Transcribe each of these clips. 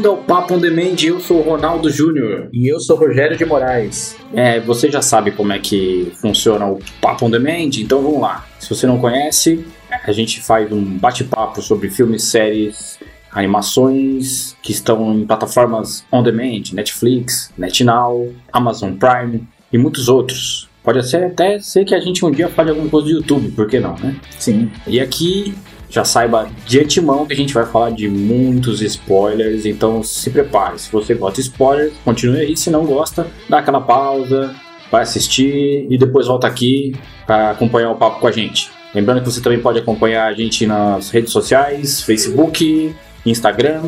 Bem-vindo ao Papo on Demand, eu sou o Ronaldo Júnior. E eu sou o Rogério de Moraes. É, você já sabe como é que funciona o Papo on Demand, então vamos lá. Se você não conhece, a gente faz um bate-papo sobre filmes, séries, animações que estão em plataformas on demand, Netflix, NetNow, Amazon Prime e muitos outros. Pode ser até ser que a gente um dia fale alguma coisa do YouTube, por que não, né? Sim. E aqui já saiba de antemão que a gente vai falar de muitos spoilers, então se prepare. Se você gosta de spoilers, continue aí. Se não gosta, dá aquela pausa, vai assistir e depois volta aqui para acompanhar o papo com a gente. Lembrando que você também pode acompanhar a gente nas redes sociais, Facebook, Instagram.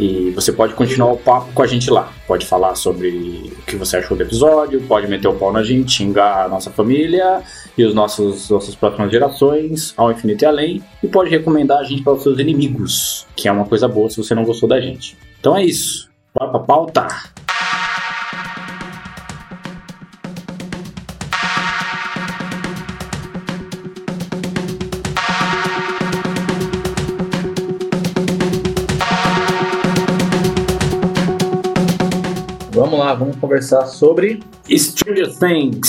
E você pode continuar o papo com a gente lá. Pode falar sobre o que você achou do episódio, pode meter o pau na gente, xingar a nossa família e os nossos nossas próximas gerações ao infinito e além. E pode recomendar a gente para os seus inimigos, que é uma coisa boa se você não gostou da gente. Então é isso. Bora pra pauta! Vamos conversar sobre. Stranger Things,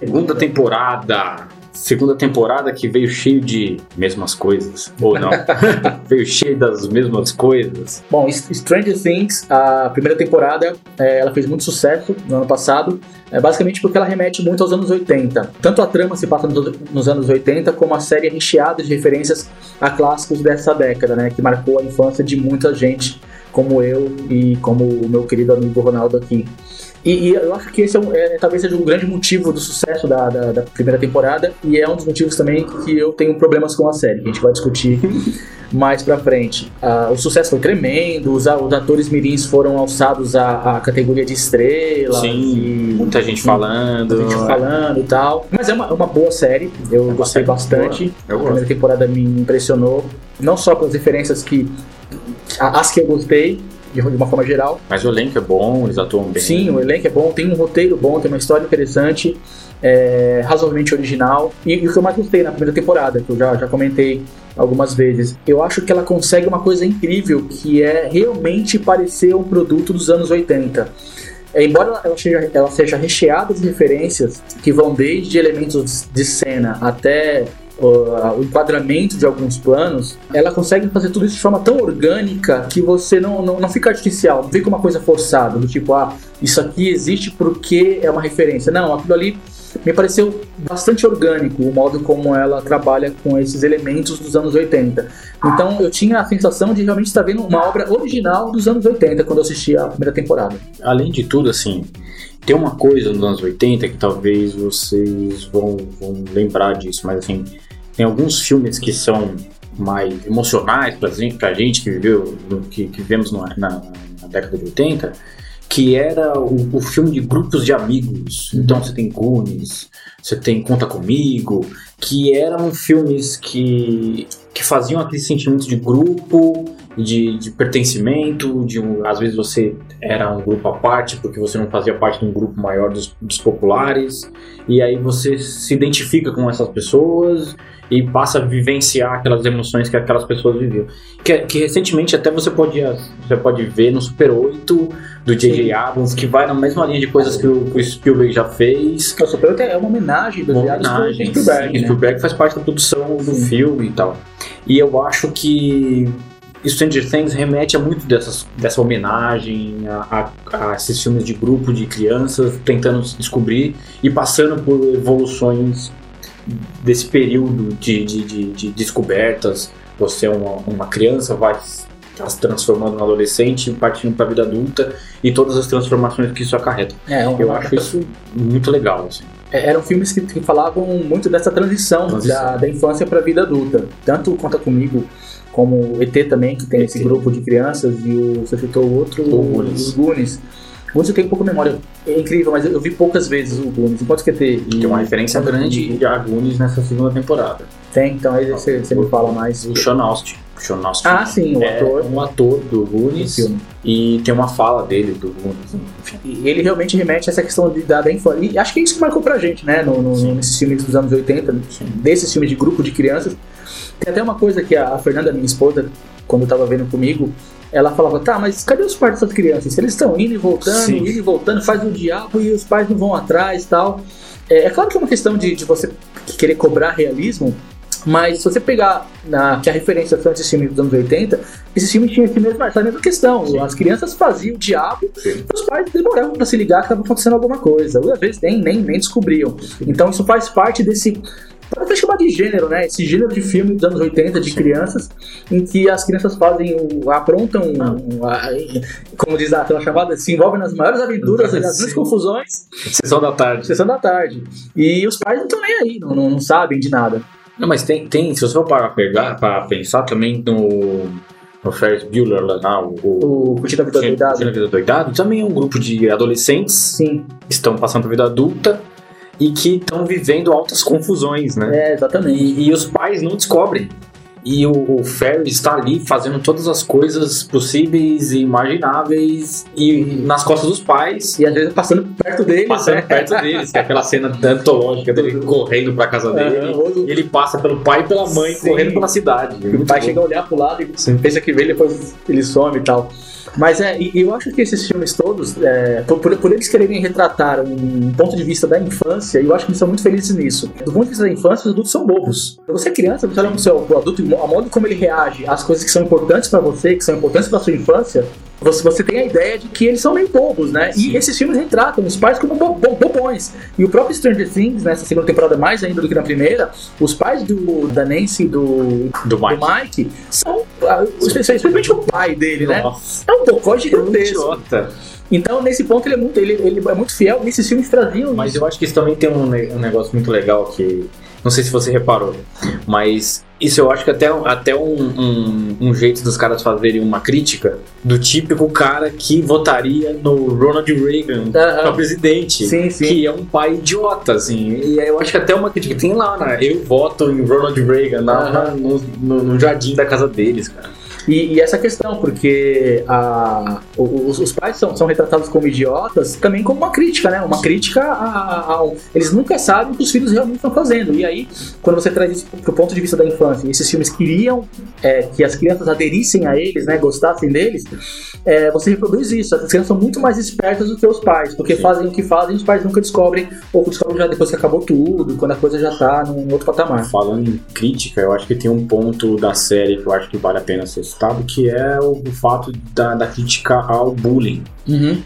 segunda temporada. Segunda temporada que veio cheio de mesmas coisas, ou não? veio cheio das mesmas coisas. Bom, Stranger Things, a primeira temporada, é, ela fez muito sucesso no ano passado, é, basicamente porque ela remete muito aos anos 80. Tanto a trama se passa nos, nos anos 80, como a série é recheada de referências a clássicos dessa década, né? Que marcou a infância de muita gente, como eu e como o meu querido amigo Ronaldo aqui. E, e, eu acho que esse é, um, é, talvez seja um grande motivo do sucesso da, da, da, primeira temporada e é um dos motivos também que eu tenho problemas com a série, que a gente vai discutir mais pra frente. Uh, o sucesso foi tremendo, os, os atores mirins foram alçados à, à categoria de estrela. Sim, muita gente falando. Muita gente falando e tal. Mas é uma, é uma boa série, eu É gostei bastante. A primeira temporada me impressionou, não só pelas referências que. As que eu gostei, de uma forma geral. Mas o elenco é bom, eles atuam bem. Sim, o elenco é bom, tem um roteiro bom, tem uma história interessante, é, razoavelmente original. E, e, o que eu mais gostei na primeira temporada, que eu já, já comentei algumas vezes, eu acho que ela consegue uma coisa incrível, que é realmente parecer um produto dos anos 80. É, embora ela seja, ela seja recheada de referências que vão desde elementos de cena até Uh, o enquadramento de alguns planos, ela consegue fazer tudo isso de forma tão orgânica que você não, não, não fica artificial, não fica uma coisa forçada, do tipo, ah, isso aqui existe porque é uma referência. Não, aquilo ali me pareceu bastante orgânico o modo como ela trabalha com esses elementos dos anos 80. Então eu tinha a sensação de realmente estar vendo uma obra original dos anos 80 quando eu assisti a primeira temporada. Além de tudo, assim, tem uma coisa nos anos 80 que talvez vocês vão, vão lembrar disso, mas assim, tem alguns filmes que são mais emocionais pra gente, pra gente que viveu, que, que vivemos na, na, na década de 80, que era o, o, filme de grupos de amigos. Então você tem Goonies, você tem Conta Comigo, que eram filmes que, que faziam aquele sentimento de grupo, de, de pertencimento, de um, às vezes você era um grupo à parte porque você não fazia parte de um grupo maior dos, dos populares, e aí você se identifica com essas pessoas e passa a vivenciar aquelas emoções que aquelas pessoas viviam. Que, que recentemente até você pode, você pode ver no Super 8 do J.J. Abrams, que vai na mesma linha de coisas que o, que o Spielberg já fez. O Super 8 é uma homenagem do homenagem, Spielberg. Né? Spielberg faz parte da produção do Sim. filme e tal. E eu acho que Stranger Things remete a muito dessas, dessa homenagem a, a, a, esses filmes de grupo de crianças tentando se descobrir e passando por evoluções desse período de, de, de, de descobertas. Você é uma, uma criança, vai tá se transformando no adolescente, partindo para a vida adulta e todas as transformações que isso acarreta. É, uma... Eu acho isso muito legal. Assim. É, eram filmes que, que, falavam muito dessa transição, transição. Da, da infância para a vida adulta. Tanto Conta Comigo como o ET também, que tem ET. esse grupo de crianças, e o, você citou o outro, o, os Goonies. Goonies eu tenho pouca memória, é incrível, mas eu vi poucas vezes o Goonies, enquanto que ET. Tem uma referência grande de a Goonies nessa segunda temporada. Tem, então aí você, você me fala mais. O Sean Austin. Sean Austin ah, sim, o é ator. um ator do Goonies e tem uma fala dele do Goonies. Enfim. E ele realmente remete a essa questão de, da, da infância. E acho que é isso que marcou pra gente, né? No, no, nesses filmes dos anos 80, sim. desses filmes de grupo de crianças. Tem até uma coisa que a, Fernanda, minha esposa, quando estava vendo comigo, ela falava, tá, mas cadê os pais dessas crianças? Eles estão indo e voltando, Sim. indo e voltando, faz o diabo e os pais não vão atrás e tal. É, é claro que é uma questão de, de você querer cobrar realismo, mas se você pegar na, que a referência são esses filmes dos anos 80, esses filmes tinham esse mesmo, essa mesma questão. Sim. As crianças faziam o diabo Sim. os pais demoravam pra se ligar que estava acontecendo alguma coisa. Ou às vezes nem, nem, nem descobriam. Então isso faz parte desse. Pode até chamar de gênero, né? Esse gênero de filme dos anos 80 de crianças, em que as crianças fazem o. aprontam. um- a- como diz aquela chamada, se envolvem nas maiores aventuras, nas grandes confusões, Sessão da tarde. sessão da tarde. E os pais não estão nem aí, não, não, não sabem de nada. Não, mas tem, tem, se você for parar pra pegar, pra pensar também no, no Ferris Bueller lá, o, o O Curtindo a Vida Curtindo Doidada. a Vida Doidado, também é um grupo de adolescentes Sim, que estão passando por vida adulta e que estão vivendo altas confusões, né? é, exatamente. E, e os pais não descobrem. E o, o Ferris está ali fazendo todas as coisas possíveis e imagináveis e nas costas dos pais, E às vezes passando perto deles. passando né? perto deles, que é aquela cena antológica dele correndo pra casa dele. E ele passa pelo pai e pela mãe Sim. correndo pela cidade. E o pai chega a olhar pro lado e pensa que vê, depois ele some e tal. Mas é, eu acho que esses filmes todos, é, por, por- eles quererem retratar um ponto de vista da infância, eu acho que eles são muito felizes nisso. Do ponto de vista da infância, os adultos são bobos. Você é criança, você olha pro seu pro adulto, a modo como ele reage às coisas que são importantes pra você, que são importantes pra sua infância, você, você tem a ideia de que eles são meio bobos, né? E Sim. esses filmes retratam os pais como bo- bo- bobões. E o próprio Stranger Things, nessa segunda temporada mais ainda do que na primeira, os pais do, da Nancy e do, Do do Mike. Mike são, ah, especialmente o pai dele, né? Nossa, É um bocó gigantesco. Então, nesse ponto, ele é muito, ele, ele é muito fiel. Nesses filmes traziam Mas eu acho que isso também tem um, um negócio muito legal que. Não sei se você reparou, mas isso eu acho que até, até um, um, um jeito dos caras fazerem uma crítica do típico cara que votaria no Ronald Reagan Aham. pra presidente. Sim, sim. Que é um pai idiota, assim. E eu acho que até uma crítica tem lá, né? Eu voto em Ronald Reagan lá na- no, no- no jardim da casa deles, cara. E, e essa questão, porque a, os, os pais são, são retratados como idiotas também como uma crítica, né? Uma crítica a- ao. Eles nunca sabem o que os filhos realmente estão fazendo. E aí, quando você traz isso pro ponto de vista da infância, esses filmes queriam é, que as crianças aderissem a eles, né? Gostassem deles, é, você reproduz isso. As crianças são muito mais espertas do que os pais, porque Sim. fazem o que fazem e os pais nunca descobrem, ou descobrem já depois que acabou tudo, quando a coisa já tá num outro patamar. Falando em crítica, eu acho que tem um ponto da série que eu acho que vale a pena ser citado, que é o, o fato da, da crítica ao bullying.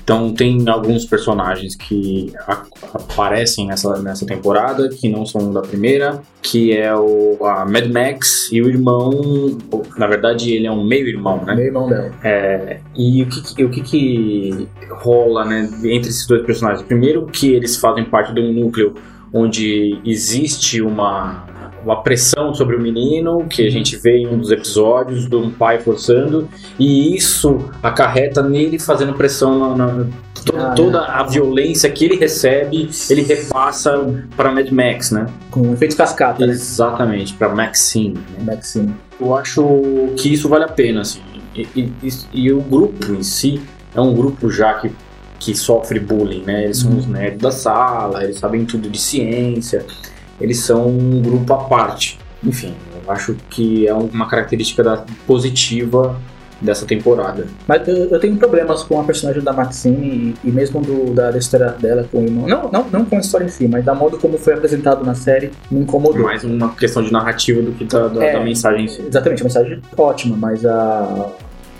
Então tem alguns personagens que a- aparecem nessa, nessa temporada, que não são da primeira, que é o a Mad Max e o irmão. Na verdade, ele é um meio-irmão, né? Meu irmão dela. É, e o que, que- o que, que rola né, entre esses dois personagens? Primeiro, que eles fazem parte de um núcleo onde existe uma, uma pressão sobre o menino, que a gente vê em um dos episódios, de um pai forçando, e isso acarreta nele fazendo pressão na. na- Ah, toda a violência que ele recebe, ele repassa para Mad Max, né? Com efeitos cascata, né? Exatamente, para Maxine. né? Maxine. Eu acho que isso vale a pena, assim. E, e- e- e o grupo em si é um grupo já que, que sofre bullying, né? Eles são Uhum. os nerds da sala, eles sabem tudo de ciência, eles são um grupo à parte. Enfim, eu acho que é uma característica da- positiva dessa temporada. Mas eu, eu tenho problemas com a personagem da Maxine e, e mesmo do, da, da história dela com o irmão. Não, não, não com a história em si, mas da modo como foi apresentado na série me incomodou. Mais uma questão de narrativa do que da, da- É. da mensagem em si. Exatamente, a mensagem é ótima, mas a,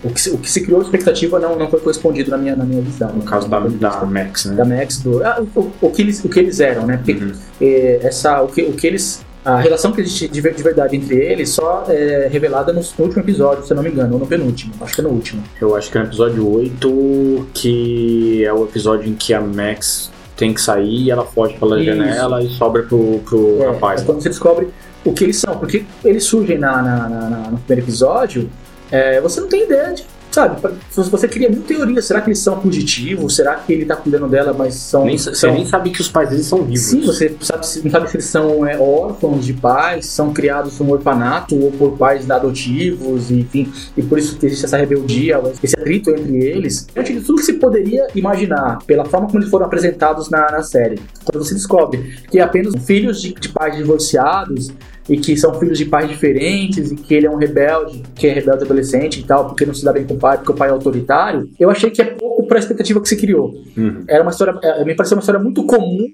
o, que se, o que se criou de expectativa não, não foi correspondido na minha, na minha visão. No caso da, da Max, né? da Max, do, ah, o, o que eles, o que eles eram, né? Porque Uhum. eh, essa, o, que, o que eles. A relação que existe de, ver- de verdade entre eles só é revelada no, no último episódio, se eu não me engano, ou no penúltimo. Acho que é no último. Eu acho que é no episódio 8, que é o episódio em que a Max tem que sair e ela foge pela Isso. janela e sobra pro, pro É, rapaz. é quando você descobre o que eles são. Porque eles surgem na, na- na- na- no primeiro episódio, é, você não tem ideia de. Sabe, se você cria mil teorias, será que eles são fugitivos? Será que ele tá cuidando dela, mas são. Nem, você são nem sabe que os pais deles são vivos. Sim, você sabe, não sabe se eles são é, órfãos de pais, são criados no orfanato ou por pais adotivos, enfim, e por isso que existe essa rebeldia, esse atrito entre eles. Diante de tudo que se poderia imaginar, pela forma como eles foram apresentados na, na série, quando você descobre que apenas filhos de, de pais divorciados e que são filhos de pais diferentes e que ele é um rebelde, que é rebelde adolescente e tal, porque não se dá bem com o pai, porque o pai é autoritário, eu achei que é pouco para a expectativa que se criou. Uhum. Era uma história, é, me pareceu uma história muito comum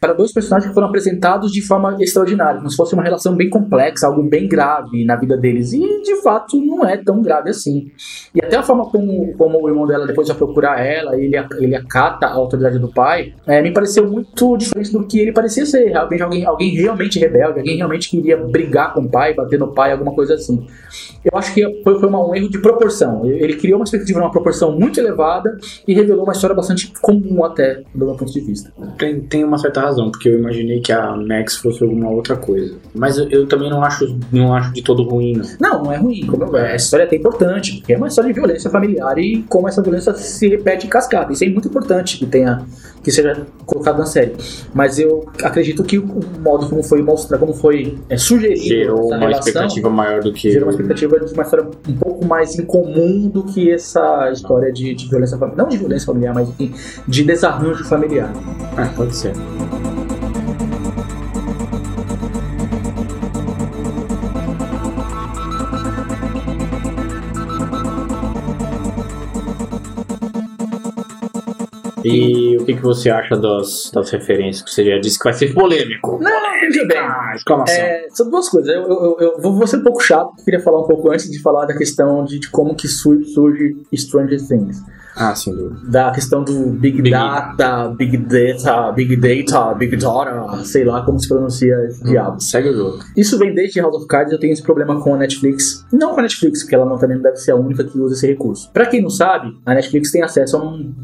para dois personagens que foram apresentados de forma extraordinária, como se fosse uma relação bem complexa, algo bem grave na vida deles. E de fato não é tão grave assim. E até a forma como, como o irmão dela depois vai procurar ela, ele, ele acata a autoridade do pai, é, me pareceu muito diferente do que ele parecia ser. Alguém, alguém, alguém realmente rebelde, alguém realmente queria brigar com o pai, bater no pai, alguma coisa assim. Eu acho que foi, foi uma, um erro de proporção. Ele criou uma expectativa numa proporção muito elevada e revelou uma história bastante comum até, do meu ponto de vista. Tem, tem uma certa razão, porque eu imaginei que a Max fosse alguma outra coisa. Mas eu, eu também não acho, não acho de todo ruim, não. Não, não é ruim. Como eu, essa história é até importante, porque é uma história de violência familiar e como essa violência se repete em cascata. Isso é muito importante que tenha que seja colocado na série. Mas eu acredito que o modo como foi mostrado, como foi é, sugerido Gerou uma relação, expectativa maior do que. gerou uma expectativa de uma história um pouco mais incomum do que essa história de, de violência familiar. Não de violência familiar, mas enfim, de desarranjo familiar. Ah, pode ser. E o que, que você acha das, das referências que você já disse que vai ser polêmico? Não, veja bem. Ah, exclamação. É, são duas coisas. Eu, eu, eu, vou ser um pouco chato, eu queria falar um pouco antes de falar da questão de, de como que surge, surge Stranger Things. Ah, sem dúvida. Da questão do Big, Big Data, Big Data, Big Data, Big Data, sei lá como se pronuncia esse diabo. Segue o jogo. Isso vem desde House of Cards, eu tenho esse problema com a Netflix. Não com a Netflix, porque ela não, também não deve ser a única que usa esse recurso. Pra quem não sabe, a Netflix tem acesso a um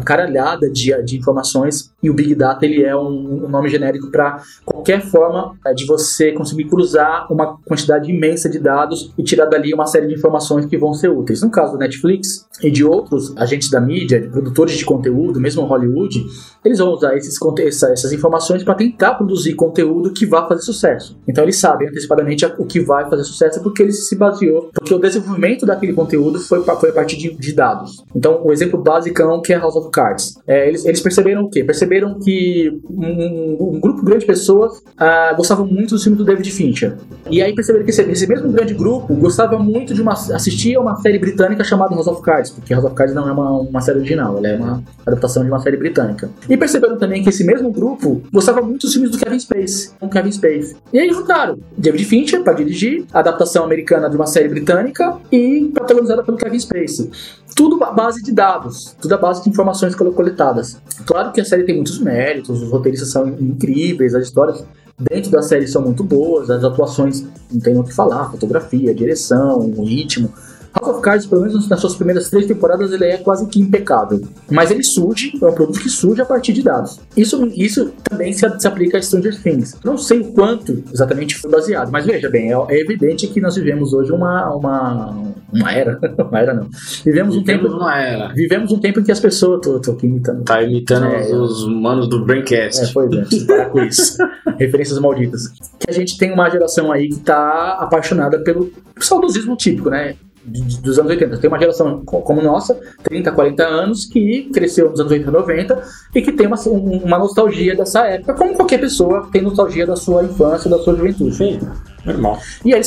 caralhada de, de informações e o Big Data ele é um, um nome genérico para qualquer forma é, de você conseguir cruzar uma quantidade imensa de dados e tirar dali uma série de informações que vão ser úteis. No caso da Netflix e de outros agentes da mídia, de produtores de conteúdo, mesmo Hollywood, eles vão usar esses, essas informações para tentar produzir conteúdo que vá fazer sucesso. Então eles sabem antecipadamente o que vai fazer sucesso porque eles se baseou, porque o desenvolvimento daquele conteúdo foi, foi a partir de, de dados. Então o exemplo basicão que é House of Cards. É, eles, eles perceberam o quê? Perceberam que um, um grupo grande de pessoas ah, gostavam muito do filme do David Fincher. E aí perceberam que esse, esse mesmo grande grupo gostava muito de uma assistir a uma série britânica chamada House of Cards, porque House of Cards não é uma, uma série original, ela é uma adaptação de uma série britânica. E perceberam também que esse mesmo grupo gostava muito dos filmes do Kevin Space, com Kevin Space. E aí juntaram David Fincher para dirigir, a adaptação americana de uma série britânica e protagonizada pelo Kevin Space. Tudo base de dados, tudo à base de informações colo- coletadas. Claro que a série tem muitos méritos, os roteiristas são incríveis, as histórias dentro da série são muito boas, as atuações não tem o que falar, fotografia, direção, ritmo. House of Cards, pelo menos nas suas primeiras três temporadas, ele é quase que impecável. Mas ele surge, é um produto que surge a partir de dados. Isso, isso também se, se aplica a Stranger Things. Não sei o quanto exatamente foi baseado, mas veja bem, é, é evidente que nós vivemos hoje uma, uma, uma era. uma era não. Vivemos um tempo. Uma era. Vivemos um tempo em que as pessoas. Tô, tô aqui imitando. Tá imitando É, os, os manos do Braincast. É, foi parar com isso. Referências malditas. Que a gente tem uma geração aí que tá apaixonada pelo saudosismo típico, né? Dos anos 80. Tem uma geração co- como nossa, 30, 40 anos, que cresceu nos anos 80, 90 e que tem uma, um- uma nostalgia dessa época, como qualquer pessoa tem nostalgia da sua infância, da sua juventude. Sim, normal. E aí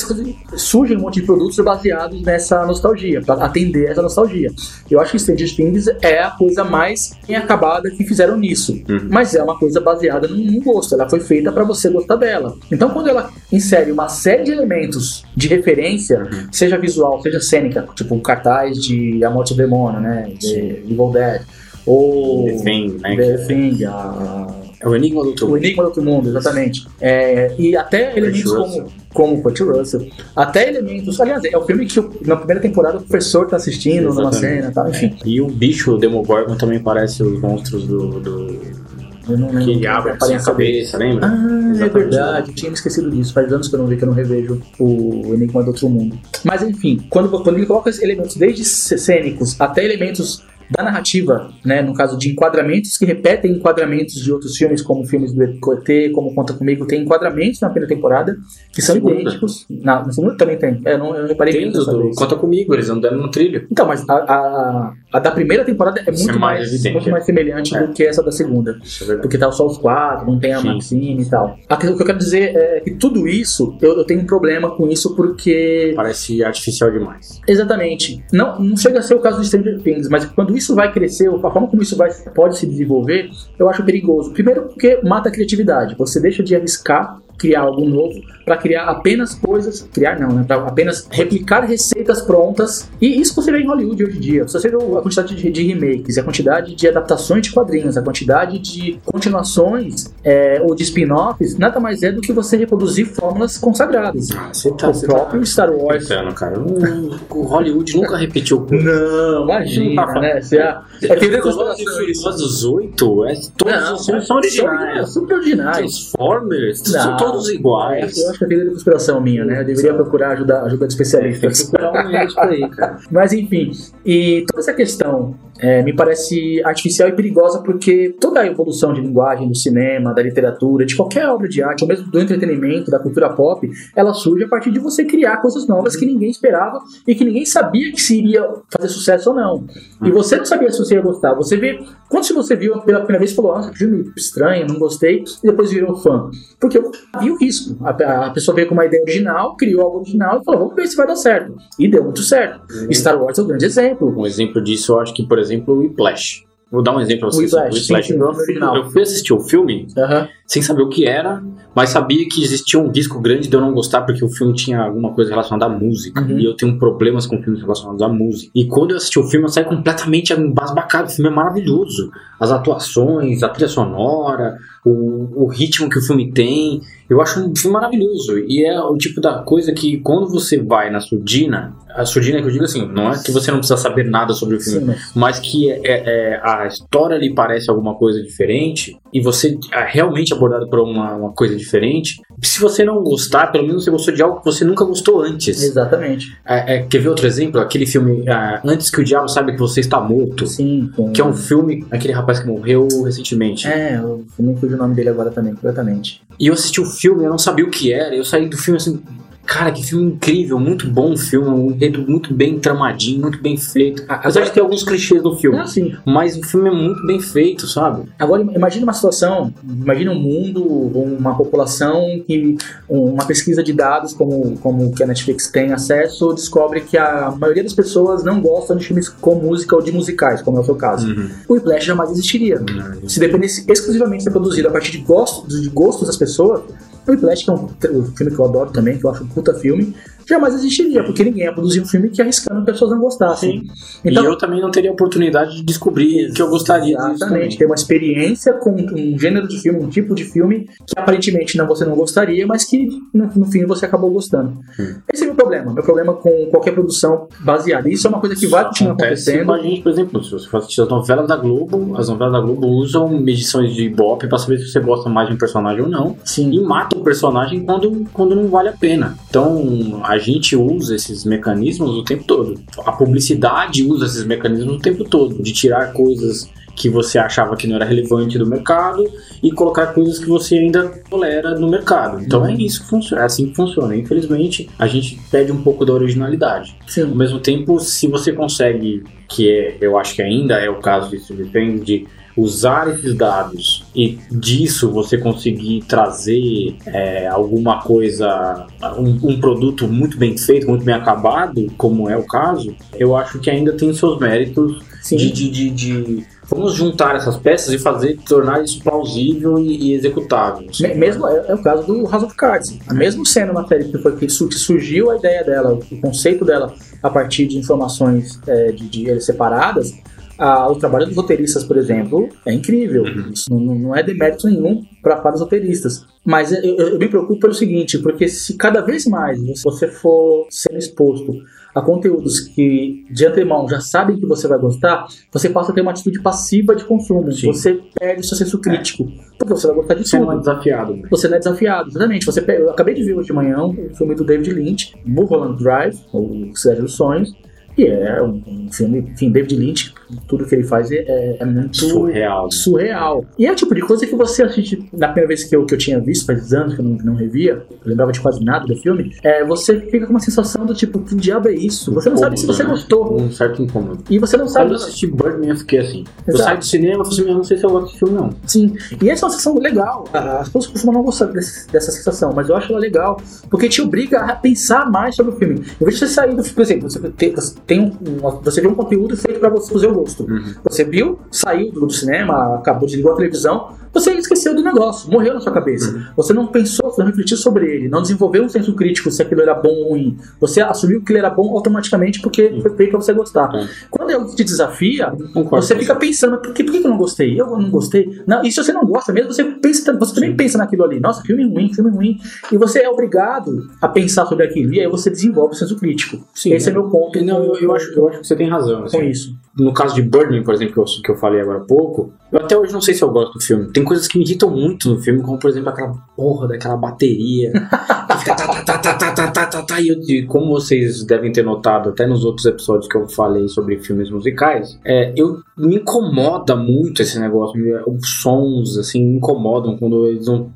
surgem um monte de produtos baseados nessa nostalgia, para atender essa nostalgia. Eu acho que Stranger Things é a coisa mais bem acabada que fizeram nisso. Uhum. Mas é uma coisa baseada num, gosto, ela foi feita para você gostar dela. Então quando ela insere uma série de elementos de referência, seja visual, seja cênica, tipo cartaz de A Morte do Demônio, né, de Evil Dead, ou The Thing, né? The Thing, a É o enigma do outro o Enigma do Outro Mundo, exatamente. É, e até elementos Russell. Como, como Kurt Russell. Até elementos. Aliás, é o filme que o- na primeira temporada o professor tá assistindo numa Exatamente. cena e tal, enfim. E o bicho, o Demogorgon, também parece os monstros do. do... Eu não lembro. que abre assim Parei a cabeça, lembra? Ah, é Exatamente. verdade, eu tinha me esquecido disso. Faz anos que eu não vi, que eu não revejo o Enigma do Outro Mundo. Mas enfim, quando, quando ele coloca elementos, desde cênicos até elementos da narrativa, né, no caso de enquadramentos que repetem enquadramentos de outros filmes, como filmes do ET, como Conta Comigo, tem enquadramentos na primeira temporada que são Segunda. idênticos. Na, na segunda também tem. É, eu, não, eu reparei Tem do, vez. Conta comigo, eles andando no trilho. Então, mas a, a, a da primeira temporada é Isso muito é mais mais, evidente, muito é. mais semelhante É. do que essa da segunda. É. Porque tá só os quatro, não tem a Sim. Maxine e tal. O que eu quero dizer é que tudo isso, eu, eu tenho um problema com isso porque Parece artificial demais. Exatamente. Não, não chega a ser o caso de Stranger Things, mas quando isso vai crescer, a forma como isso vai, pode se desenvolver, eu acho perigoso. Primeiro porque mata a criatividade. Você deixa de arriscar criar algo novo para criar apenas coisas, criar não, né, para apenas replicar receitas prontas. E isso você vê em Hollywood hoje em dia. Se você vê a quantidade de, de remakes, a quantidade de adaptações de quadrinhos, a quantidade de continuações é, ou de spin-offs, nada mais é do que você reproduzir fórmulas consagradas. Ah, você tá. o você próprio tá Star Wars pensando, cara. O, o Hollywood nunca repetiu coisa. Não, imagina, né? Você, é, é teoria. Furiosos 8, é, todos Não, os filmes são originais. Super originais. Transformers, Não. Todos iguais. Eu acho que é teoria da conspiração minha, né? Eu deveria procurar ajuda, ajuda de especialistas. procurar um médico aí, cara. Mas enfim, e toda essa questão é, me parece artificial e perigosa porque toda a evolução de linguagem do cinema, da literatura, de qualquer obra de arte, ou mesmo do entretenimento, da cultura pop, ela surge a partir de você criar coisas novas que ninguém esperava e que ninguém sabia que se iria fazer sucesso ou não. E você não sabia se você ia gostar. Você vê, quando se você viu pela primeira vez, falou, nossa, que filme estranho, não gostei, e depois virou fã. Porque havia o risco. A, a pessoa veio com uma ideia original, criou algo original e falou, vamos ver se vai dar certo. E deu muito certo. Star Wars é um grande exemplo. Um exemplo disso, eu acho que, por exemplo, o Whiplash. Vou dar um exemplo pra vocês. Whiplash, O Whiplash. sim, sim, eu, original. eu fui assistir o filme Aham. Sem saber o que era, mas sabia que existia um risco grande de eu não gostar porque o filme tinha alguma coisa relacionada à música. Uhum. E eu tenho problemas com filmes relacionados à música. E quando eu assisti o filme, eu saí completamente embasbacado. O filme é maravilhoso. As atuações, a trilha sonora, o, o ritmo que o filme tem. Eu acho um filme maravilhoso. E é o tipo da coisa que quando você vai na surdina, a surdina que eu digo assim, não é que você não precisa saber nada sobre o filme, Sim, mas que é, é- a história lhe parece alguma coisa diferente e você é realmente abordado por uma, uma coisa diferente. Se você não gostar, pelo menos você gostou de algo que você nunca gostou antes. exatamente. É, é, quer ver outro exemplo? Aquele filme é, Antes que o Diabo Saiba que Você Está Morto, Sim, com... que é um filme, aquele rapaz que morreu recentemente. É, eu nem fugi o nome dele agora também, completamente. E eu assisti o filme, eu não sabia o que era, eu saí do filme assim. Cara, que filme incrível, muito bom o filme, um enredo muito bem tramadinho, muito bem feito. Apesar de ter alguns clichês no filme, assim. mas o filme é muito bem feito, sabe? Agora, imagine uma situação, imagine um mundo, uma população que uma pesquisa de dados como, como que a Netflix tem acesso descobre que a maioria das pessoas não gostam de filmes com música ou de musicais, como é o seu caso. O Whiplash jamais existiria. Se dependesse exclusivamente de ser produzido a partir de gostos, de gostos das pessoas, Whiplash, que é um, um filme que eu adoro também, que eu acho um puta filme, jamais existiria, porque ninguém ia produzir um filme que arriscando que as pessoas não gostassem. e eu também não teria a oportunidade de descobrir que eu gostaria Exatamente, ter uma experiência com um gênero de filme, um tipo de filme que aparentemente não, você não gostaria, mas que no, no fim você acabou gostando. Hum. Esse meu problema. Meu problema com qualquer produção baseada. Isso é uma coisa que vai continuar acontecendo. com a gente, por exemplo, se você for assistir as novelas da Globo, as novelas da Globo usam medições de Ibope pra saber se você gosta mais de um personagem ou não. Sim. E matam o personagem quando, quando não vale a pena. Então a gente usa esses mecanismos o tempo todo. A publicidade usa esses mecanismos o tempo todo, de tirar coisas que você achava que não era relevante do mercado e colocar coisas que você ainda tolera no mercado. Então é isso que funciona, é assim que funciona. Infelizmente, a gente perde um pouco da originalidade. Ao Sim. mesmo tempo, se você consegue, que é, eu acho que ainda é o caso de Stranger Things, de usar esses dados e disso você conseguir trazer é, alguma coisa, um, um produto muito bem feito, muito bem acabado, como é o caso, eu acho que ainda tem seus méritos de, de, de, de- Vamos juntar essas peças e fazer, tornar isso plausível e, e executável. Me- Mesmo é, é o caso do House of Cards. A mesmo sendo uma série que, foi, que surgiu a ideia dela, o conceito dela a partir de informações é, de, de separadas, a- o trabalho dos roteiristas, por exemplo, é incrível. Uhum. Isso não, não é demérito nenhum para, para os roteiristas. Mas eu, eu- eu me preocupo pelo seguinte, porque se cada vez mais você for sendo exposto a conteúdos que de antemão já sabem que você vai gostar, você passa a ter uma atitude passiva de consumo. Sim. Você perde o seu senso crítico. Porque você vai gostar de Você tudo não é desafiado. você não é desafiado. Exatamente. Você pega- eu acabei de ver hoje de manhã um filme do David Lynch, Mulholland Drive, ou Cidade dos Sonhos, E é um, um filme, enfim, David Lynch, tudo que ele faz é, é, é muito Surreal. surreal. E é o tipo de coisa que você assiste na primeira vez que eu, que eu tinha visto, faz anos que eu não, não revia, eu lembrava de quase nada do filme, é, você fica com uma sensação do tipo, que diabo é isso? Você não sabe se você né? gostou. Um certo incômodo. E você não Quando sabe. eu assisti Birdman, eu fiquei assim. Eu Exato. saio do cinema e falei assim, eu não sei se eu gosto desse filme, não. Sim, e essa é uma sensação legal. As pessoas costumam não gostar desse- dessa sensação, mas eu acho ela legal, porque te obriga a pensar mais sobre o filme. Em vez de você sair do filme, por exemplo, você tem, você tem um, você vê um conteúdo feito para você, pro seu gosto. Uhum. Você viu, saiu do, cinema, acabou, desligou a televisão, você esqueceu do negócio, morreu na sua cabeça. Uhum. Você não pensou, você não refletiu sobre ele, não desenvolveu um senso crítico se aquilo era bom ou ruim. Você assumiu que ele era bom automaticamente porque foi feito pra você gostar. Uhum. Quando ele te desafia, Concordo. você fica pensando, por que, por que que eu não gostei? Eu não gostei. Não, e se você não gosta mesmo, você, pensa, você também pensa naquilo ali. Nossa, filme ruim, filme ruim. E você é obrigado a pensar sobre aquilo. E aí você desenvolve o senso crítico. Sim, Esse é, é. meu ponto. Não, eu, eu acho, eu acho que você tem razão. com assim. isso. No caso de Birdman, por exemplo, que eu, que eu falei agora há pouco, eu até hoje não sei se eu gosto do filme. Tem coisas que me irritam muito no filme, como por exemplo aquela porra daquela bateria. que fica tá, tá, tá, tá, tá, tá, tá, tá, tá, e eu- e como vocês devem ter notado até nos outros episódios que eu falei sobre filmes musicais, é, eu me incomoda muito esse negócio. Os sons, assim, me incomodam quando eles não.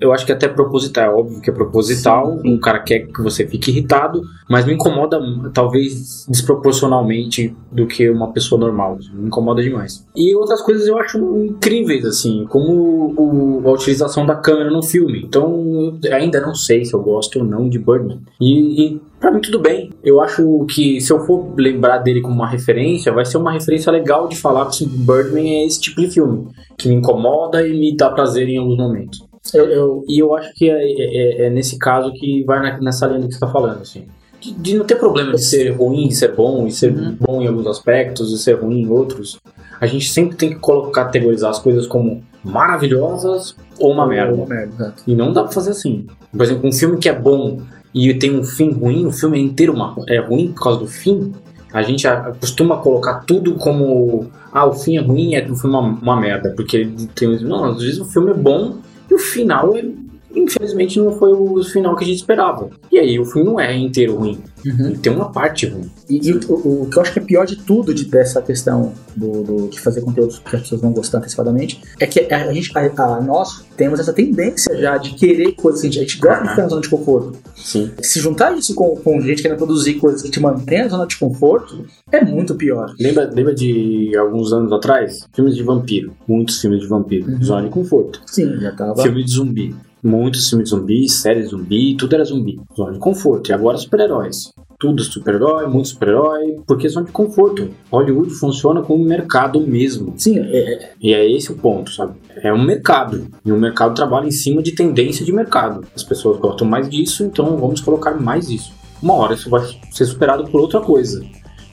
Eu acho que até é proposital, é óbvio que é proposital. Sim. O cara quer que você fique irritado, mas me incomoda talvez desproporcionalmente do que uma pessoa normal. Me incomoda demais. E outras coisas eu acho incríveis, assim, como o- a utilização da câmera no filme. Então eu ainda não sei se eu gosto ou não de Birdman. E, e pra mim tudo bem. Eu acho que se eu for lembrar dele como uma referência, vai ser uma referência legal de falar que Birdman é esse tipo de filme. Que me incomoda e me dá prazer em alguns momentos. Eu, eu- E eu acho que é, é- é nesse caso que vai na- nessa linha do que você está falando, assim. De, de não ter problema de ser ruim, de ser bom, e ser Uhum. bom em alguns aspectos, e ser ruim em outros. A gente sempre tem que colo- categorizar as coisas como maravilhosas ou uma merda. Uma merda. E não dá pra fazer assim. Por exemplo, um filme que é bom e tem um fim ruim, o filme é inteiro é ruim por causa do fim. A gente costuma colocar tudo como ah, o fim é ruim, é que o filme é uma, uma merda, porque tem não, às vezes o filme é bom e o final é infelizmente não foi o final que a gente esperava. E aí o filme não é inteiro ruim. Uhum. Tem uma parte ruim. E, e o, o- que eu acho que é pior de tudo de, dessa questão do, do- de fazer conteúdos que as pessoas não gostam antecipadamente é que a, gente, a, a- nós temos essa tendência já de querer coisas que a gente, a gente gosta de ficar na zona de conforto. Sim. Se juntar isso com, com gente querendo produzir coisas que te mantém na zona de conforto, é muito pior. Lembra, lembra de alguns anos atrás? Filmes de vampiro. Muitos filmes de vampiro. Uhum. Zona de conforto. Sim, já tava. Filme de zumbi. Muitos filmes zumbi, séries zumbi, tudo era zumbi. Zona de conforto. E agora super-heróis. Tudo super-herói, muito super-herói, porque zona de conforto. Hollywood funciona como um mercado mesmo. Sim, é, é- E é esse o ponto, sabe? É um mercado. E o mercado trabalha em cima de tendência de mercado. As pessoas gostam mais disso, então vamos colocar mais disso. Uma hora isso vai ser superado por outra coisa.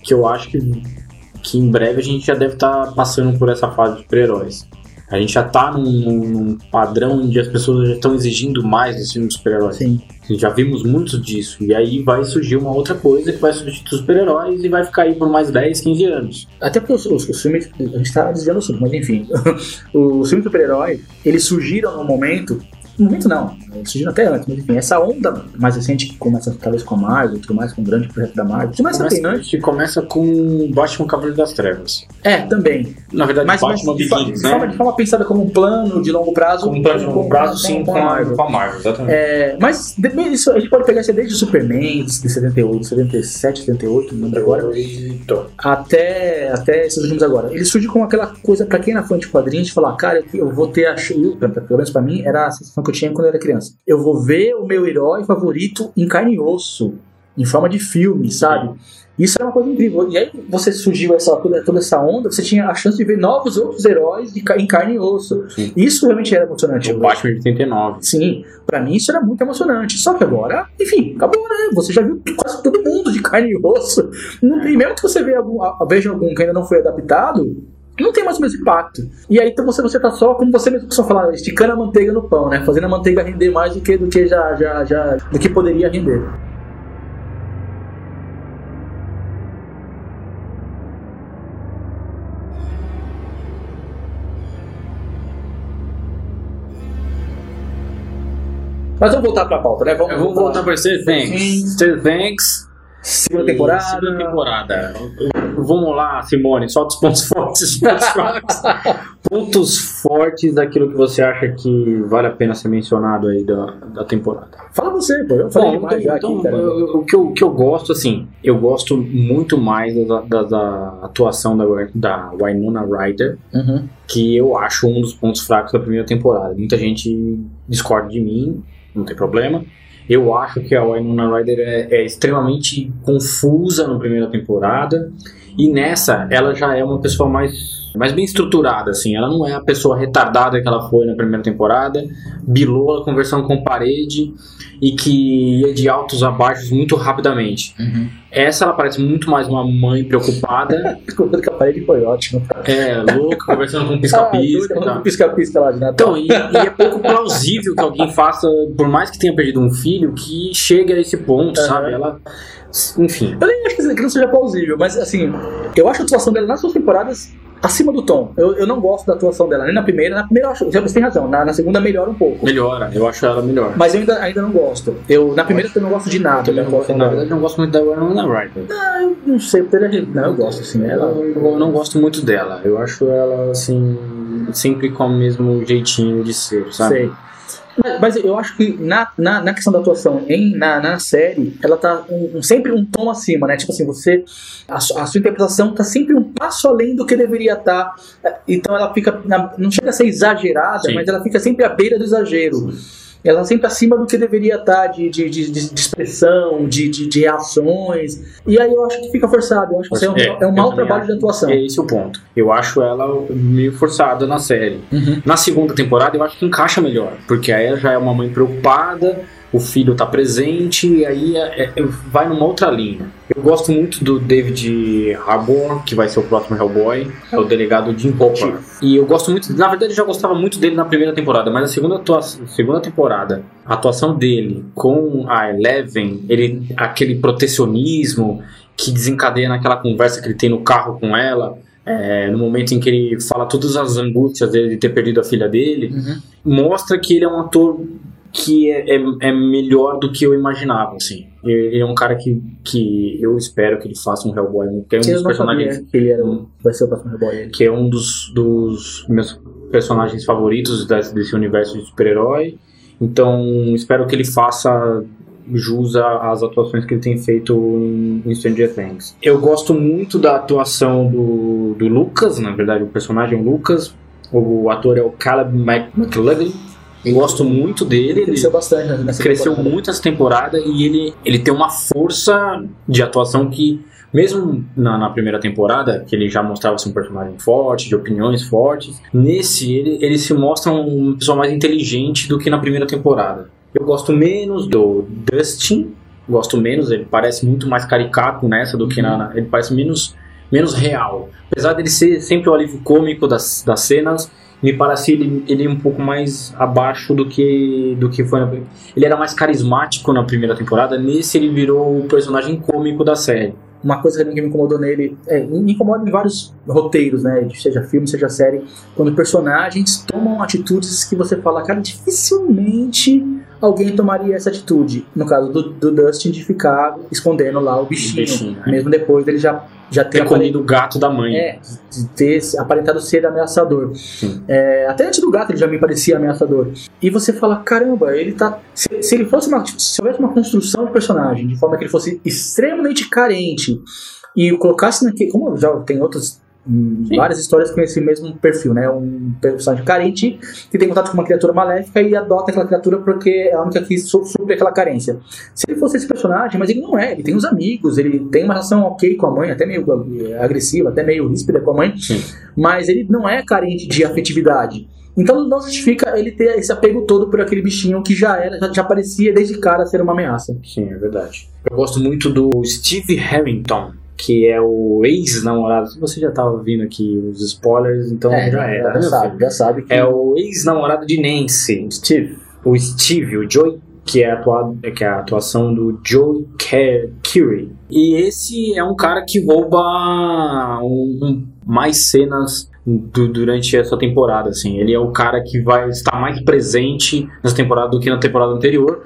Que eu acho que, que em breve a gente já deve estar passando por essa fase de super-heróis. A gente já tá num, num padrão onde as pessoas já estão exigindo mais dos filmes de super-heróis. sim. Já vimos muito disso. E aí vai surgir uma outra coisa que vai substituir os super-heróis e vai ficar aí por mais 10, 15 anos. Até porque os, os- os filmes. A gente tá desviando o assunto, mas enfim. os filmes de super-herói, eles surgiram num momento. No momento não, surgiram até antes, mas enfim, essa onda mais recente que começa talvez com a Marvel, tudo mais, com o grande projeto da Marvel. Tudo mais Começa, também, a né? começa com Batman Cavaleiro das Trevas. É, também. Na verdade, Mas, mas Batman de, fa- Begins, de forma, né? de forma pensada como um plano de longo prazo. Com um plano de longo prazo, sim, com a Marvel. com a Marvel, exatamente. É, mas isso a gente pode pegar isso desde o Superman, de 78, 77, 78, não lembro agora. Até, até esses últimos agora. Ele surge com aquela coisa, pra quem era fã de quadrinhos, de falar, cara, eu, vou ter a eu, pelo menos pra mim, era a sensação que eu tinha quando eu era criança. Eu vou ver o meu herói favorito em carne e osso, em forma de filme, sabe? Isso era uma coisa incrível. E aí você surgiu essa, toda, toda essa onda, você tinha a chance de ver novos outros heróis de, em carne e osso. Sim. Isso realmente era emocionante. o Batman de 89. Sim, pra mim isso era muito emocionante. Só que agora, enfim, acabou, né? Você já viu quase todo mundo de carne e osso. Não tem, mesmo que você veja algum, veja algum que ainda não foi adaptado, não tem mais o mesmo impacto. E aí então você, você tá só, como você mesmo costuma falar, esticando a manteiga no pão, né? Fazendo a manteiga render mais do que, do que já, já, já do que poderia render. Mas vamos voltar pra pauta, né? Vamos, Vamos voltar para Things. Sim. Stranger Things Segunda temporada. Segunda temporada. Vamos lá, Simone, solta os pontos fortes, pontos fracos. pontos fortes daquilo que você acha que vale a pena ser mencionado aí da, da temporada. Fala você, pô. Eu falei Bom, demais já então, aqui, cara. eu- o, que eu, o que eu gosto, assim, eu gosto muito mais da, da- da atuação da, da Winona Ryder, Uhum. que eu acho um dos pontos fracos da primeira temporada. Muita gente discorda de mim, não tem problema. Eu acho que a Winona Ryder é, é extremamente confusa na primeira temporada. E nessa ela já é uma pessoa mais mais bem estruturada assim. Ela não é a pessoa retardada que ela foi na primeira temporada, bilola conversando com parede e que ia de altos a baixos muito rapidamente. Uhum. Essa ela parece muito mais uma mãe preocupada, Concordo que a parede foi ótimo. é louca, conversando com Ah, pisca-pisca. doido, tá? um Pisca-pisca lá de Natal. Então, e, e é pouco plausível que alguém faça, por mais que tenha perdido um filho, que chegue a esse ponto, Aham. sabe? Ela. Enfim. Eu nem acho que aquilo seja plausível, mas assim, eu acho a atuação dela nas duas temporadas acima do tom. Eu, eu não gosto da atuação dela, nem na primeira. Na primeira eu acho, você tem razão, na, na segunda melhora um pouco. Melhora, eu acho ela melhor. Mas eu ainda, ainda não gosto. Eu, na primeira eu não gosto de nada. Da não gosto, na verdade, não gosto muito da Winona Ryder. Ah, eu não sei, porque não, eu gosto assim. Ela, Eu, eu não gosto muito dela. Eu acho ela, assim, sempre com o mesmo jeitinho de ser, sabe? sei. Mas, eu acho que na, na, na questão da atuação em, na, na série, ela tá um- um- sempre um tom acima, né? Tipo assim, você. A, a sua interpretação tá sempre um passo além do que deveria estar. Então ela fica. na- não chega a ser exagerada, Sim. mas ela fica sempre à beira do exagero. Ela sempre acima do que deveria estar de, de, de, de- expressão, de, de, de reações. E aí eu acho que fica forçado. Eu acho que isso é um, É, é um mau trabalho acho. de atuação. É esse o ponto. Eu acho ela meio forçada na série. Uhum. Na segunda temporada eu acho que encaixa melhor, porque aí ela já é uma mãe preocupada, o filho tá presente, e aí é- é- vai numa outra linha. Eu gosto muito do David Harbour, que vai ser o próximo Hellboy, é o delegado Jim Hopper. E eu gosto muito, na verdade eu já gostava muito dele na primeira temporada, mas na segunda, atua- segunda temporada, a atuação dele com a Eleven, ele, aquele protecionismo que desencadeia naquela conversa que ele tem no carro com ela, é, no momento em que ele fala todas as angústias dele de ter perdido a filha dele, Uhum. mostra que ele é um ator que é, é, é melhor do que eu imaginava, assim. Ele é um cara que, que eu espero que ele faça um Hellboy, que é um Eu dos personagens que ele era, o- vai ser o próximo Hellboy. Ele. que é um dos, dos meus personagens favoritos desse, desse universo de super-herói. Então, espero que ele faça jus às atuações que ele tem feito em, Stranger Things. Eu gosto muito da atuação do, do Lucas, na verdade, o personagem é o Lucas. O ator é o Caleb McLaughlin. Eu gosto muito dele. Ele, Cresceu bastante nessa cresceu temporada. muito essa temporada e ele, ele tem uma força de atuação que, mesmo na, na primeira temporada, que ele já mostrava ser um personagem forte, de opiniões fortes, nesse ele, ele se mostra um pessoa mais inteligente do que na primeira temporada. Eu gosto menos do Dustin, gosto menos, ele parece muito mais caricato nessa do que na. na- Ele parece menos, menos real. Apesar dele ser sempre o alívio cômico das, das cenas, me parece ele, ele um pouco mais abaixo do que, do que foi na Ele era mais carismático na primeira temporada, nesse ele virou o personagem cômico da série. Uma coisa que me incomodou nele, é, me incomoda em vários roteiros, né? Seja filme, seja série, quando personagens tomam atitudes que você fala, cara, dificilmente alguém tomaria essa atitude. No caso do, do Dustin de ficar escondendo lá o bichinho, bichinho, é. mesmo depois dele já, já ter comido o gato da mãe. É, de ter aparentado ser ameaçador. É, até antes do gato ele já me parecia ameaçador. E você fala, caramba, ele tá. Se, se ele fosse uma. Se houvesse uma construção de personagem, de forma que ele fosse extremamente carente e o colocasse naquele. Como já tem outras. Sim. Várias histórias com esse mesmo perfil, né? Um personagem carente que tem contato com uma criatura maléfica e adota aquela criatura porque é a única que su- supre aquela carência. Se ele fosse esse personagem, mas ele não é, ele tem os amigos, ele tem uma relação ok com a mãe, até meio eh, agressiva, até meio ríspida com a mãe, Sim. mas ele não é carente de afetividade. Então não justifica ele ter esse apego todo por aquele bichinho que já era, já, já parecia desde cara ser uma ameaça. Sim, é verdade. Eu gosto muito do Steve Harrington, que é o ex-namorado. Você já estava vindo aqui os spoilers, então já era. já né, sabe, já sabe que É o ex-namorado de Nancy, Steve. o Steve, o Joey, que é a, atua- que é a atuação do Joey Ke- Keery. E esse é um cara que rouba um- mais cenas du- durante essa temporada, assim. Ele é o cara que vai estar mais presente nessa temporada do que na temporada anterior.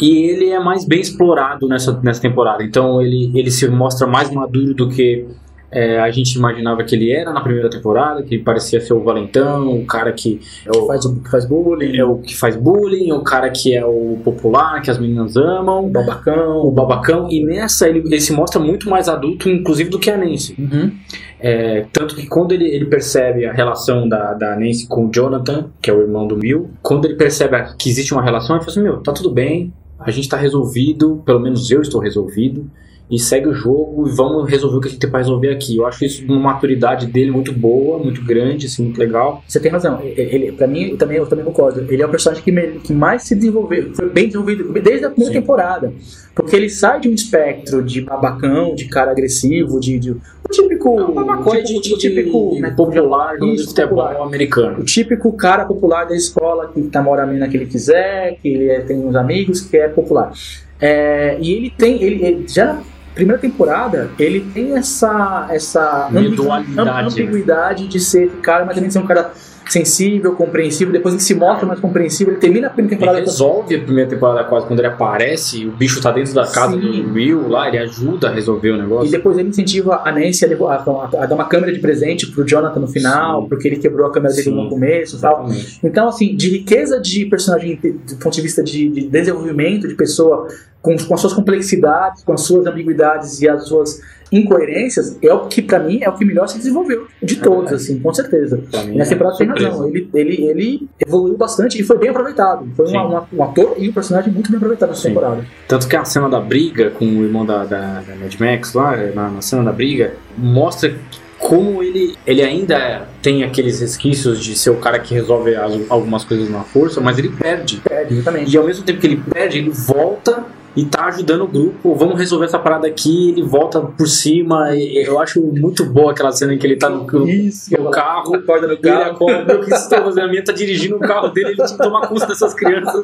E ele é mais bem explorado nessa, nessa temporada. Então ele, ele se mostra mais maduro do que é, a gente imaginava que ele era na primeira temporada, que parecia ser o valentão, o cara que, é o, que, faz, que faz bullying. É o que faz bullying, o cara que é o popular, que as meninas amam. O babacão. O babacão. E nessa ele, ele se mostra muito mais adulto, inclusive, do que a Nancy. Uhum. É, tanto que quando ele, ele percebe a relação da, da Nancy com o Jonathan, que é o irmão do Bill, quando ele percebe que existe uma relação, ele fala assim: Meu, tá tudo bem, a gente tá resolvido, pelo menos eu estou resolvido e segue o jogo e vamos resolver o que a gente tem pra resolver aqui. Eu acho isso uma maturidade dele muito boa, muito grande, assim, muito legal. Você tem razão. Ele, pra mim, eu também, eu também concordo. Ele é o personagem que, me, que mais se desenvolveu, foi bem desenvolvido desde a primeira Sim. temporada. Porque ele sai de um espectro de babacão, de cara agressivo, de. de o típico. É tipo, de, de, típico de, né, popular do futebol americano. O típico cara popular da escola que namora a menina que ele quiser, que ele é, tem uns amigos, que é popular. É, e ele tem. Ele, ele já primeira temporada, ele tem essa, essa ambiguidade, ambiguidade de ser cara, mas também ser um cara sensível, compreensivo, depois ele se mostra mais compreensivo, ele termina a primeira temporada. Ele resolve a primeira temporada quase quando ele aparece, o bicho tá dentro da casa Sim. do Will lá, ele ajuda a resolver o negócio. E depois ele incentiva a Nancy a, a, a, a dar uma câmera de presente pro Jonathan no final, Sim. porque ele quebrou a câmera dele Sim. no começo e tal. Então, assim, de riqueza de personagem, do ponto de vista de, de desenvolvimento de pessoa, com, com as suas complexidades, com as suas ambiguidades e as suas incoerências, é o que para mim é o que melhor se desenvolveu de é todos, assim, com certeza. Nessa temporada tem razão. Ele, ele, ele evoluiu bastante e foi bem aproveitado. Foi uma, uma, um ator e um personagem muito bem aproveitado nessa Sim. temporada. Tanto que a cena da briga com o irmão da, da, da Mad Max lá, na, na cena da briga, mostra como ele, ele ainda tem aqueles resquícios de ser o cara que resolve as, algumas coisas na força, mas ele perde. Perde, exatamente. E ao mesmo tempo que ele perde, ele volta e tá ajudando o grupo. Vamos resolver essa parada aqui. Ele volta por cima. eu acho muito boa aquela cena em que ele tá no, Isso, no carro. Acorda no carro. Ele acorda, o que estou fazendo? A minha tá dirigindo o carro dele. Ele tinha que tomar conta dessas crianças.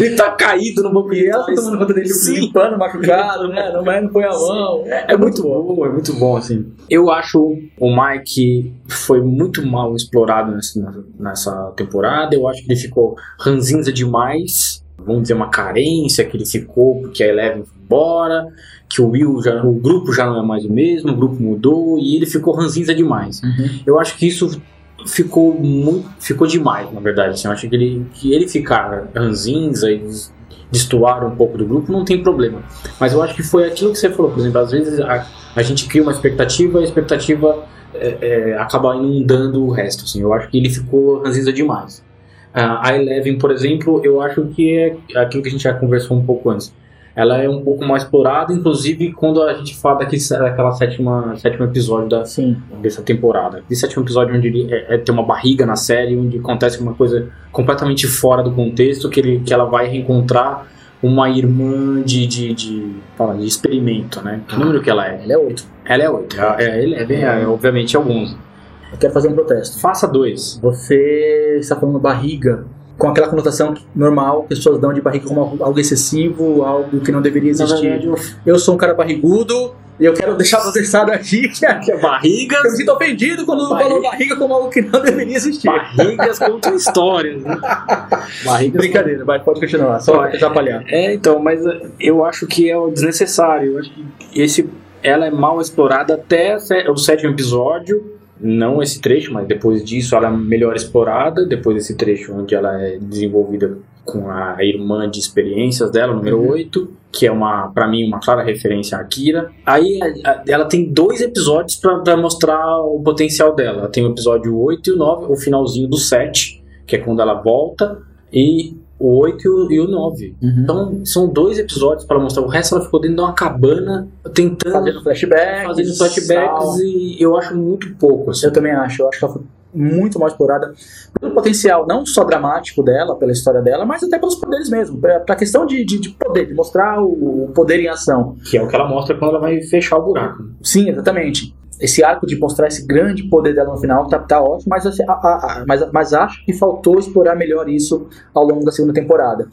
ele tá caído no banco E ela tá tomando conta dele, Sim. limpando, machucado, né? Não, não põe a mão. É, é muito bom. bom, é muito bom, assim. Eu acho o Mike foi muito mal explorado nessa, nessa temporada. Eu acho que ele ficou ranzinza demais vamos dizer, uma carência que ele ficou porque a Eleven foi embora, que o Will já, o grupo já não é mais o mesmo, o grupo mudou e ele ficou ranzinza demais. Uhum. Eu acho que isso ficou muito, ficou demais, na verdade. Assim, eu acho que ele, que ele ficar ranzinza e destoar um pouco do grupo não tem problema. Mas eu acho que foi aquilo que você falou, por exemplo, às vezes a, a gente cria uma expectativa, a expectativa é, é, acaba inundando o resto. Assim. Eu acho que ele ficou ranzinza demais. A Eleven, por exemplo, eu acho que é aquilo que a gente já conversou um pouco antes. Ela é um pouco mais explorada, inclusive quando a gente fala daquele, daquela sétima, sétimo episódio da, Sim. dessa temporada. Esse sétimo episódio onde ele é, é, tem uma barriga na série, onde acontece uma coisa completamente fora do contexto, que, ele, que ela vai reencontrar uma irmã de, de, de, fala, de experimento, né? Que número que ela é? Ela é oito. Ela é oito. É, é, é, é, obviamente, alguns. Eu quero fazer um protesto. Faça dois. Você está falando barriga com aquela conotação normal que as pessoas dão de barriga como algo excessivo, algo que não deveria existir. Verdade, eu... eu... sou um cara barrigudo e eu quero deixar protestado aqui que a, que a barriga. Eu me sinto ofendido quando barriga. falou barriga como algo que não deveria existir. Barrigas contam histórias. Né? Barrigas Brincadeira, vai, pode continuar, só para atrapalhar. É, então, mas eh, eu acho que é desnecessário. Eu acho que esse, ela é mal explorada até o sétimo episódio não esse trecho, mas depois disso ela é melhor explorada, depois desse trecho onde ela é desenvolvida com a irmã de experiências dela, número uhum. 8, que é uma para mim uma clara referência à Akira. Aí ela tem dois episódios para mostrar o potencial dela. Ela tem o episódio 8 e o 9, o finalzinho do 7, que é quando ela volta, e o 8 e o 9. Uhum. Então, são dois episódios para mostrar. O resto ela ficou dentro de uma cabana tentando. Fazendo flashbacks. Fazendo flashbacks e eu acho muito pouco. Assim. Eu também acho. Eu acho que ela foi muito mal explorada pelo potencial, não só dramático dela, pela história dela, mas até pelos poderes mesmo. Pra, pra questão de, de, de poder, de mostrar o, o poder em ação. Que é o que ela mostra quando ela vai fechar o buraco. Sim, exatamente esse arco de mostrar esse grande poder dela no final tá, tá ótimo, mas, assim, a, a, mas, mas acho que faltou explorar melhor isso ao longo da segunda temporada.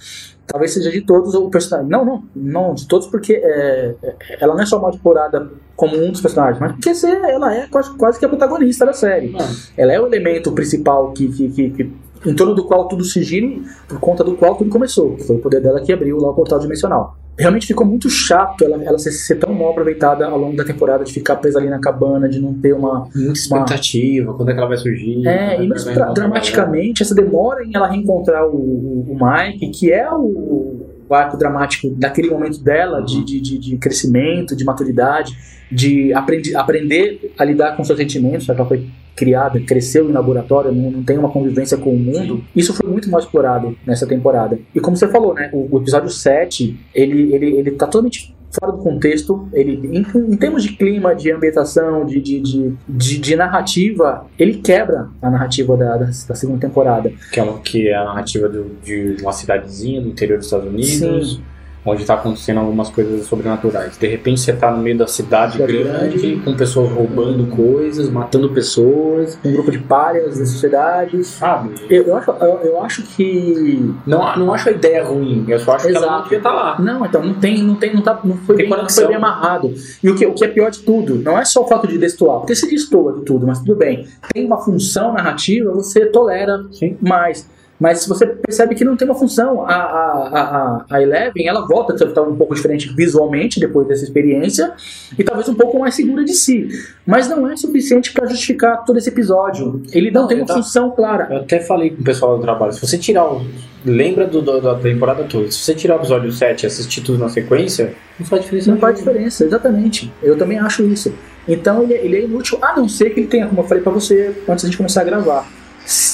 Talvez seja de todos o personagem. Não, não, não de todos, porque é, é ela não é só mal explorada como um dos personagens, mas porque ela é quase, quase que a protagonista da série. Ela é o elemento principal que, que, que, que em torno do qual tudo se gira, por conta do qual tudo começou. Foi o poder dela que abriu lá o portal dimensional. Realmente ficou muito chato ela, ela ser, ser, tão mal aproveitada ao longo da temporada, de ficar presa ali na cabana, de não ter uma. Muita expectativa, uma... quando é que ela vai surgir. É, e mesmo dramaticamente, essa demora em ela reencontrar o, o, o Mike, que é o, o arco dramático daquele momento dela, de, de, de, crescimento, de maturidade, de aprendi, aprender a lidar com seus sentimentos, já que ela foi criada, cresceu em laboratório, não, não tem uma convivência com o mundo, isso foi muito mais explorado nessa temporada. E como você falou, né, o, o episódio 7, ele, ele, ele tá totalmente fora do contexto, ele em, em, termos de clima, de ambientação, de, de, de, de, de narrativa, ele quebra a narrativa da, da, da segunda temporada. Que é, que é a narrativa do, de uma cidadezinha do interior dos Estados Unidos. Sim onde está acontecendo algumas coisas sobrenaturais. De repente você está no meio da cidade grande, grande, com pessoas roubando coisas, matando pessoas, um grupo de párias da sociedade. Sabe? Eu, eu, acho, eu, eu, acho que. Não, não acho a ideia ruim, eu só acho Exato. que ela não devia estar tá lá. Não, então não tem, não tem, não, tá, não, foi, bem, não foi bem amarrado. E o que, o que é pior de tudo, não é só o fato de destoar, porque se destoa de tudo, mas tudo bem. Tem uma função narrativa, você tolera Sim. mais. Mas você percebe que não tem uma função. A, a, a, a Eleven, ela volta a estar um pouco diferente visualmente depois dessa experiência e talvez um pouco mais segura de si. Mas não é suficiente para justificar todo esse episódio. Ele não, não tem uma tá, função clara. Eu até falei com o pessoal do trabalho, se você tirar o. Lembra do, do, da temporada toda. Se você tirar o episódio 7 e assistir tudo na sequência, não faz diferença. Não faz diferença, exatamente. Eu também acho isso. Então ele, ele é inútil, a não ser que ele tenha, como eu falei para você antes da gente começar a gravar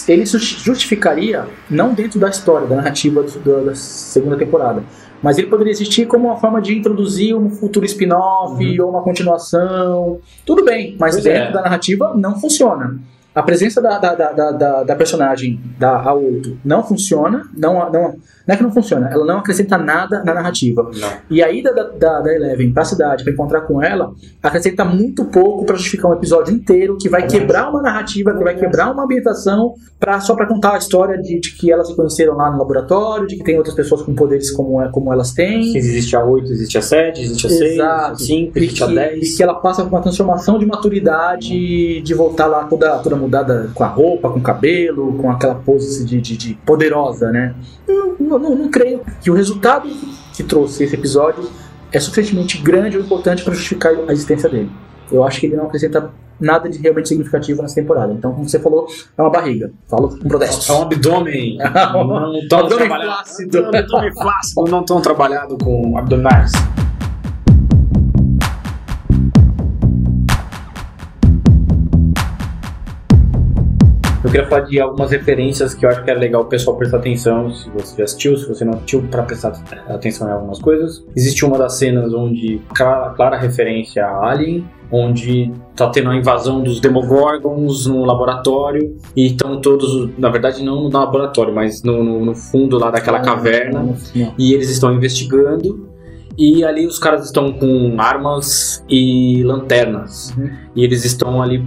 ele justificaria, não dentro da história, da narrativa da segunda temporada, mas ele poderia existir como uma forma de introduzir um futuro spin-off uhum. ou uma continuação. Tudo bem, mas pois dentro é. da narrativa não funciona. A presença da, da, da, da, da personagem da A8 não funciona, não, não não é que não funciona, ela não acrescenta nada na narrativa. Não. E a ida da, da, da Eleven pra cidade pra encontrar com ela acrescenta muito pouco para justificar um episódio inteiro que vai quebrar uma narrativa, que vai quebrar uma ambientação pra, só para contar a história de, de, que elas se conheceram lá no laboratório, de que tem outras pessoas com poderes como, é, como elas têm. Que existe a 8, existe a 7, existe a 6, Exato. a 5, existe a 10. E que ela passa por uma transformação de maturidade, de voltar lá toda, toda mudada com a roupa, com o cabelo, com aquela pose de, de, de poderosa, né? não, não, não creio que o resultado que trouxe esse episódio é suficientemente grande ou importante para justificar a existência dele. Eu acho que ele não acrescenta nada de realmente significativo nessa temporada. Então, como você falou, é uma barriga. Falo com protesto. É um abdômen. não tão abdômen flácido. É um abdômen flácido. Não tão trabalhado com abdominais. Eu queria falar de algumas referências que eu acho que é legal o pessoal prestar atenção, se você já assistiu, se você não assistiu, para prestar atenção em algumas coisas. Existe uma das cenas onde clara, clara referência a Alien, onde tá tendo a invasão dos Demogorgons no laboratório e estão todos, na verdade não no laboratório, mas no, no, no fundo lá daquela caverna e eles estão investigando e ali os caras estão com armas e lanternas uhum. e eles estão ali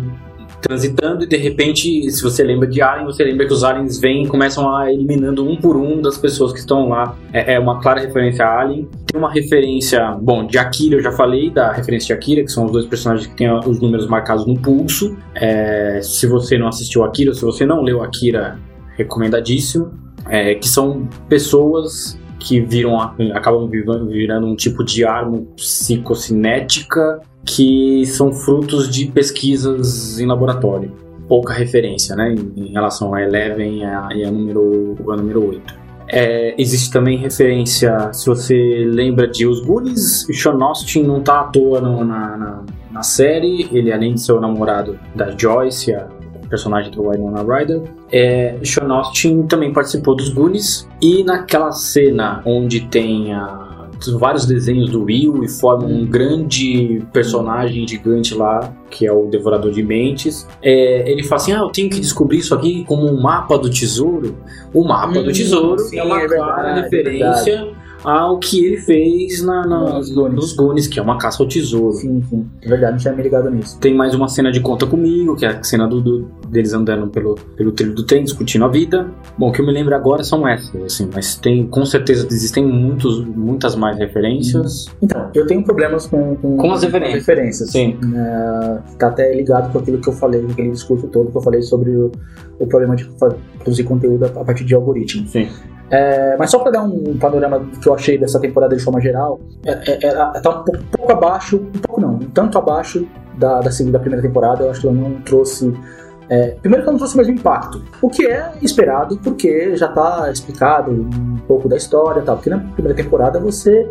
transitando e de repente, se você lembra de Alien, você lembra que os aliens vêm e começam a eliminando um por um das pessoas que estão lá. É, é uma clara referência a Alien. Tem uma referência, bom, de Akira eu já falei, da referência de Akira, que são os dois personagens que têm os números marcados no pulso. É, se você não assistiu Akira, se você não leu Akira, recomendadíssimo. É, que são pessoas que viram, acabam virando um tipo de arma psicocinética que são frutos de pesquisas em laboratório. Pouca referência, né, em, relação a Eleven e a, a número, a número 8. É, existe também referência, se você lembra de Os Goonies, Sean Austin não tá à toa no, na, na, na, série, ele além de ser o namorado da Joyce, a personagem do Winona Ryder, é, Sean Austin também participou dos Goonies, e naquela cena onde tem a vários desenhos do Will e forma um grande personagem gigante lá, que é o Devorador de Mentes. É, ele fala assim: Ah, eu tenho que descobrir isso aqui como um mapa do tesouro. O mapa hum, do tesouro sim, é uma é clara é referência ao que ele fez na, na- Nos Goonies. nos Goonies, que é uma caça ao tesouro. Sim, sim. É verdade, não tinha me ligado nisso. Tem mais uma cena de Conta Comigo, que é a cena do, do- deles andando pelo, pelo trilho do trem, discutindo a vida. Bom, o que eu me lembro agora são essas, assim, mas tem, com certeza existem muitos, muitas mais referências. Então, eu tenho problemas com, com, Com as referências. referências. Sim. É, tá até ligado com aquilo que eu falei, aquele discurso todo que eu falei sobre o, o problema de produzir conteúdo a partir de algoritmos. Sim. É, mas só para dar um panorama que eu achei dessa temporada de forma geral, é, é, é, tá um pouco, pouco abaixo, um pouco não, um tanto abaixo da, da primeira temporada. Eu acho que ela não trouxe. é, primeiro que ela não trouxe o mesmo impacto, o que é esperado, porque já tá explicado um pouco da história tal. Porque na primeira temporada você.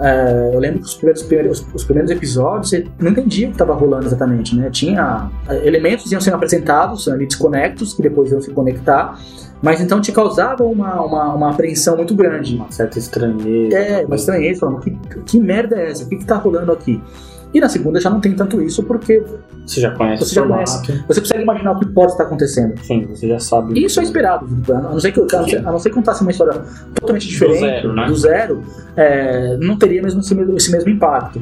É, eu lembro que os primeiros, os primeiros episódios você não entendia o que estava rolando exatamente, né? Tinha é, elementos iam sendo apresentados ali desconectos que depois iam se conectar, mas então te causava uma, uma, uma apreensão muito grande. Uma certa estranheza. É, uma estranheza, falando, que, que merda é essa? O que, que tá rolando aqui? E na segunda já não tem tanto isso, porque Você já conhece Você já formato. você consegue imaginar o que pode estar acontecendo. Sim, você já sabe. E isso é esperado, a não ser que, a não ser, que contasse uma história totalmente diferente, zero, né? do zero, é, não teria mesmo esse, mesmo esse mesmo impacto.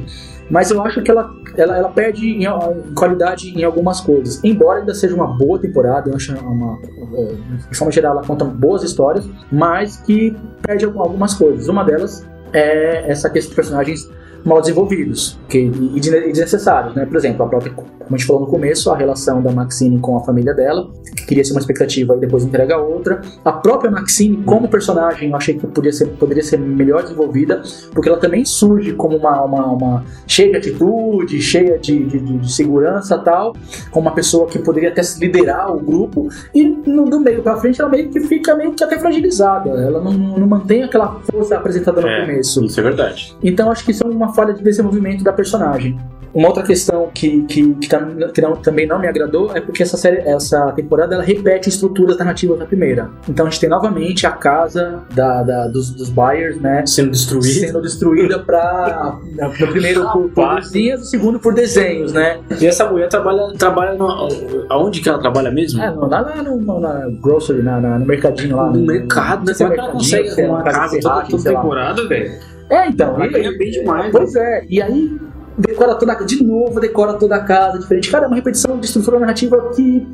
Mas eu acho que ela, ela, ela perde em, em qualidade em algumas coisas. Embora ainda seja uma boa temporada, eu acho uma, é, de forma geral ela conta boas histórias, mas que perde algumas coisas. Uma delas é essa questão de personagens mal desenvolvidos que, e de- desnecessários, né? Por exemplo, a própria, como a gente falou no começo, a relação da Maxine com a família dela, que queria ser uma expectativa e depois entrega outra. A própria Maxine, como personagem, eu achei que podia ser, poderia ser melhor desenvolvida, porque ela também surge como uma, uma, uma cheia de atitude, cheia de, de, de- segurança tal, como uma pessoa que poderia até liderar o grupo, e no, do meio pra frente ela meio que fica meio que até fragilizada, ela não, não mantém aquela força apresentada no É. começo. Isso é verdade. Então acho que isso é uma falha de desenvolvimento da personagem. Uma outra questão que, que, que, tam- que não- também não me agradou é porque essa série, essa temporada, ela repete estruturas narrativas da primeira. Então a gente tem novamente a casa da, da- dos, dos Byers, né? Sendo destruído. Sendo destruída pra. No primeiro por, por luzinhas, no segundo por desenhos, né? E essa mulher trabalha, trabalha no, aonde que ela trabalha mesmo? É, no- lá, lá no, no- na grocery, na, na- no mercadinho lá. no mercado, né? Como é que ela consegue arrumar uma casa toda, toda temporada, velho? É, então. Ela ganha bem demais, Pois é, e aí decora toda de novo, decora toda a casa diferente. Cara, é uma repetição de estrutura narrativa que.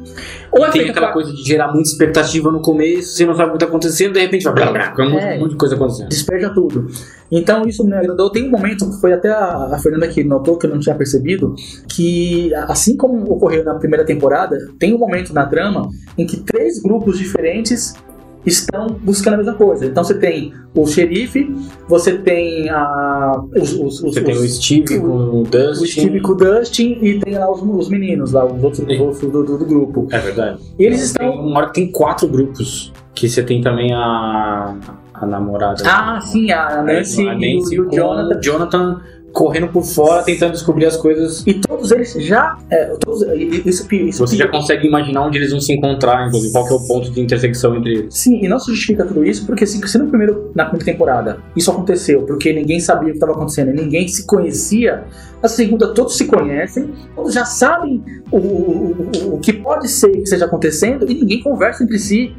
Ou é Tem aquela pra- coisa de gerar muita expectativa no começo, você não sabe o que tá acontecendo, de repente vai blá, blá, blá, um monte- É. um monte de coisa acontecendo. Despeja tudo. Então isso me agradou. Tem um momento que foi até a, a Fernanda que notou que eu não tinha percebido que assim como ocorreu na primeira temporada, tem um momento na trama em que três grupos diferentes estão buscando a mesma coisa. Então você tem o xerife, você tem a os, os, os, Você tem o os- Steve com o Dustin. o Steve com o Dustin e tem lá os, os meninos lá, os outros do, do- do grupo. É verdade. E eles Tem estão. uma hora que tem quatro grupos. Que você tem também a, a namorada. Ah, sim, a Nancy, a e, o- e o Jonathan. Jonathan correndo por fora, tentando descobrir as coisas. E todos eles já. É, todos, isso, isso Você já consegue imaginar onde eles vão se encontrar, inclusive, qual que é o ponto de intersecção entre eles. Sim, e não se justifica tudo isso, porque assim, se no primeiro, na primeira temporada isso aconteceu, porque ninguém sabia o que estava acontecendo, e ninguém se conhecia, na segunda todos se conhecem, todos já sabem o, o, o, o que pode ser que esteja acontecendo, e ninguém conversa entre si.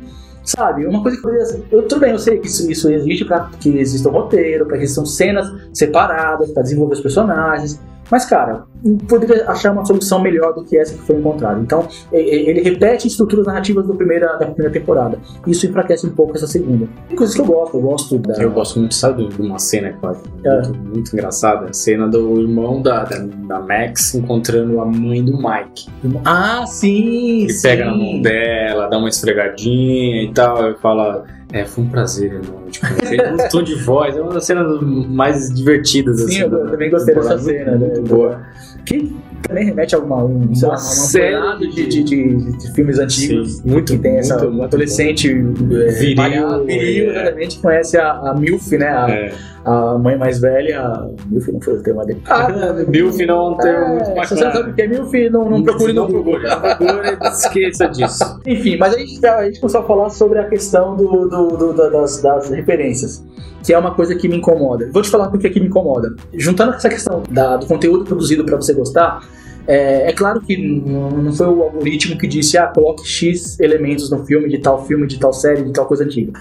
Sabe? Uma coisa que ser. Eu, tudo bem, eu sei que isso, isso existe para que exista um roteiro, para que existam cenas separadas, para desenvolver os personagens. Mas, cara, poderia achar uma solução melhor do que essa que foi encontrada. Então, ele repete estruturas narrativas do primeira, da primeira temporada. Isso enfraquece um pouco essa segunda. Tem coisas que eu gosto, eu gosto da. Eu gosto muito, sabe, de uma cena que eu acho É. muito, muito engraçada. A cena do irmão da, da, da Max encontrando a mãe do Mike. Ah, sim! Ele sim. pega na mão dela, dá uma esfregadinha e tal, e fala. É, foi um prazer. Tipo, ele um tom de voz, é uma das cenas mais divertidas. Sim, assim, eu da também gostei dessa cena. Muito né? boa. Que também remete a uma, um, lá, uma série de, de, de, de filmes antigos. Sim, muito, que tem essa muito, um muito adolescente é, Viril, malhado, viril, é. exatamente, conhece a, a Milf, né? A, É. a mãe mais velha. A Milf não foi o termo dele. Ah, Milf não é um termo muito se bacana. você sabe o que é Milf, não, não procure no Não Google. procure, não procure, esqueça disso. Enfim, mas a gente, a gente começou a falar sobre a questão do, do- do- da- das, das referências, que é uma coisa que me incomoda. Vou te falar por que me incomoda. Juntando com essa questão da- do conteúdo produzido para você gostar, é, é claro que não, foi o algoritmo que disse, ah, coloque X elementos no filme, de tal filme, de tal série, de tal coisa antiga.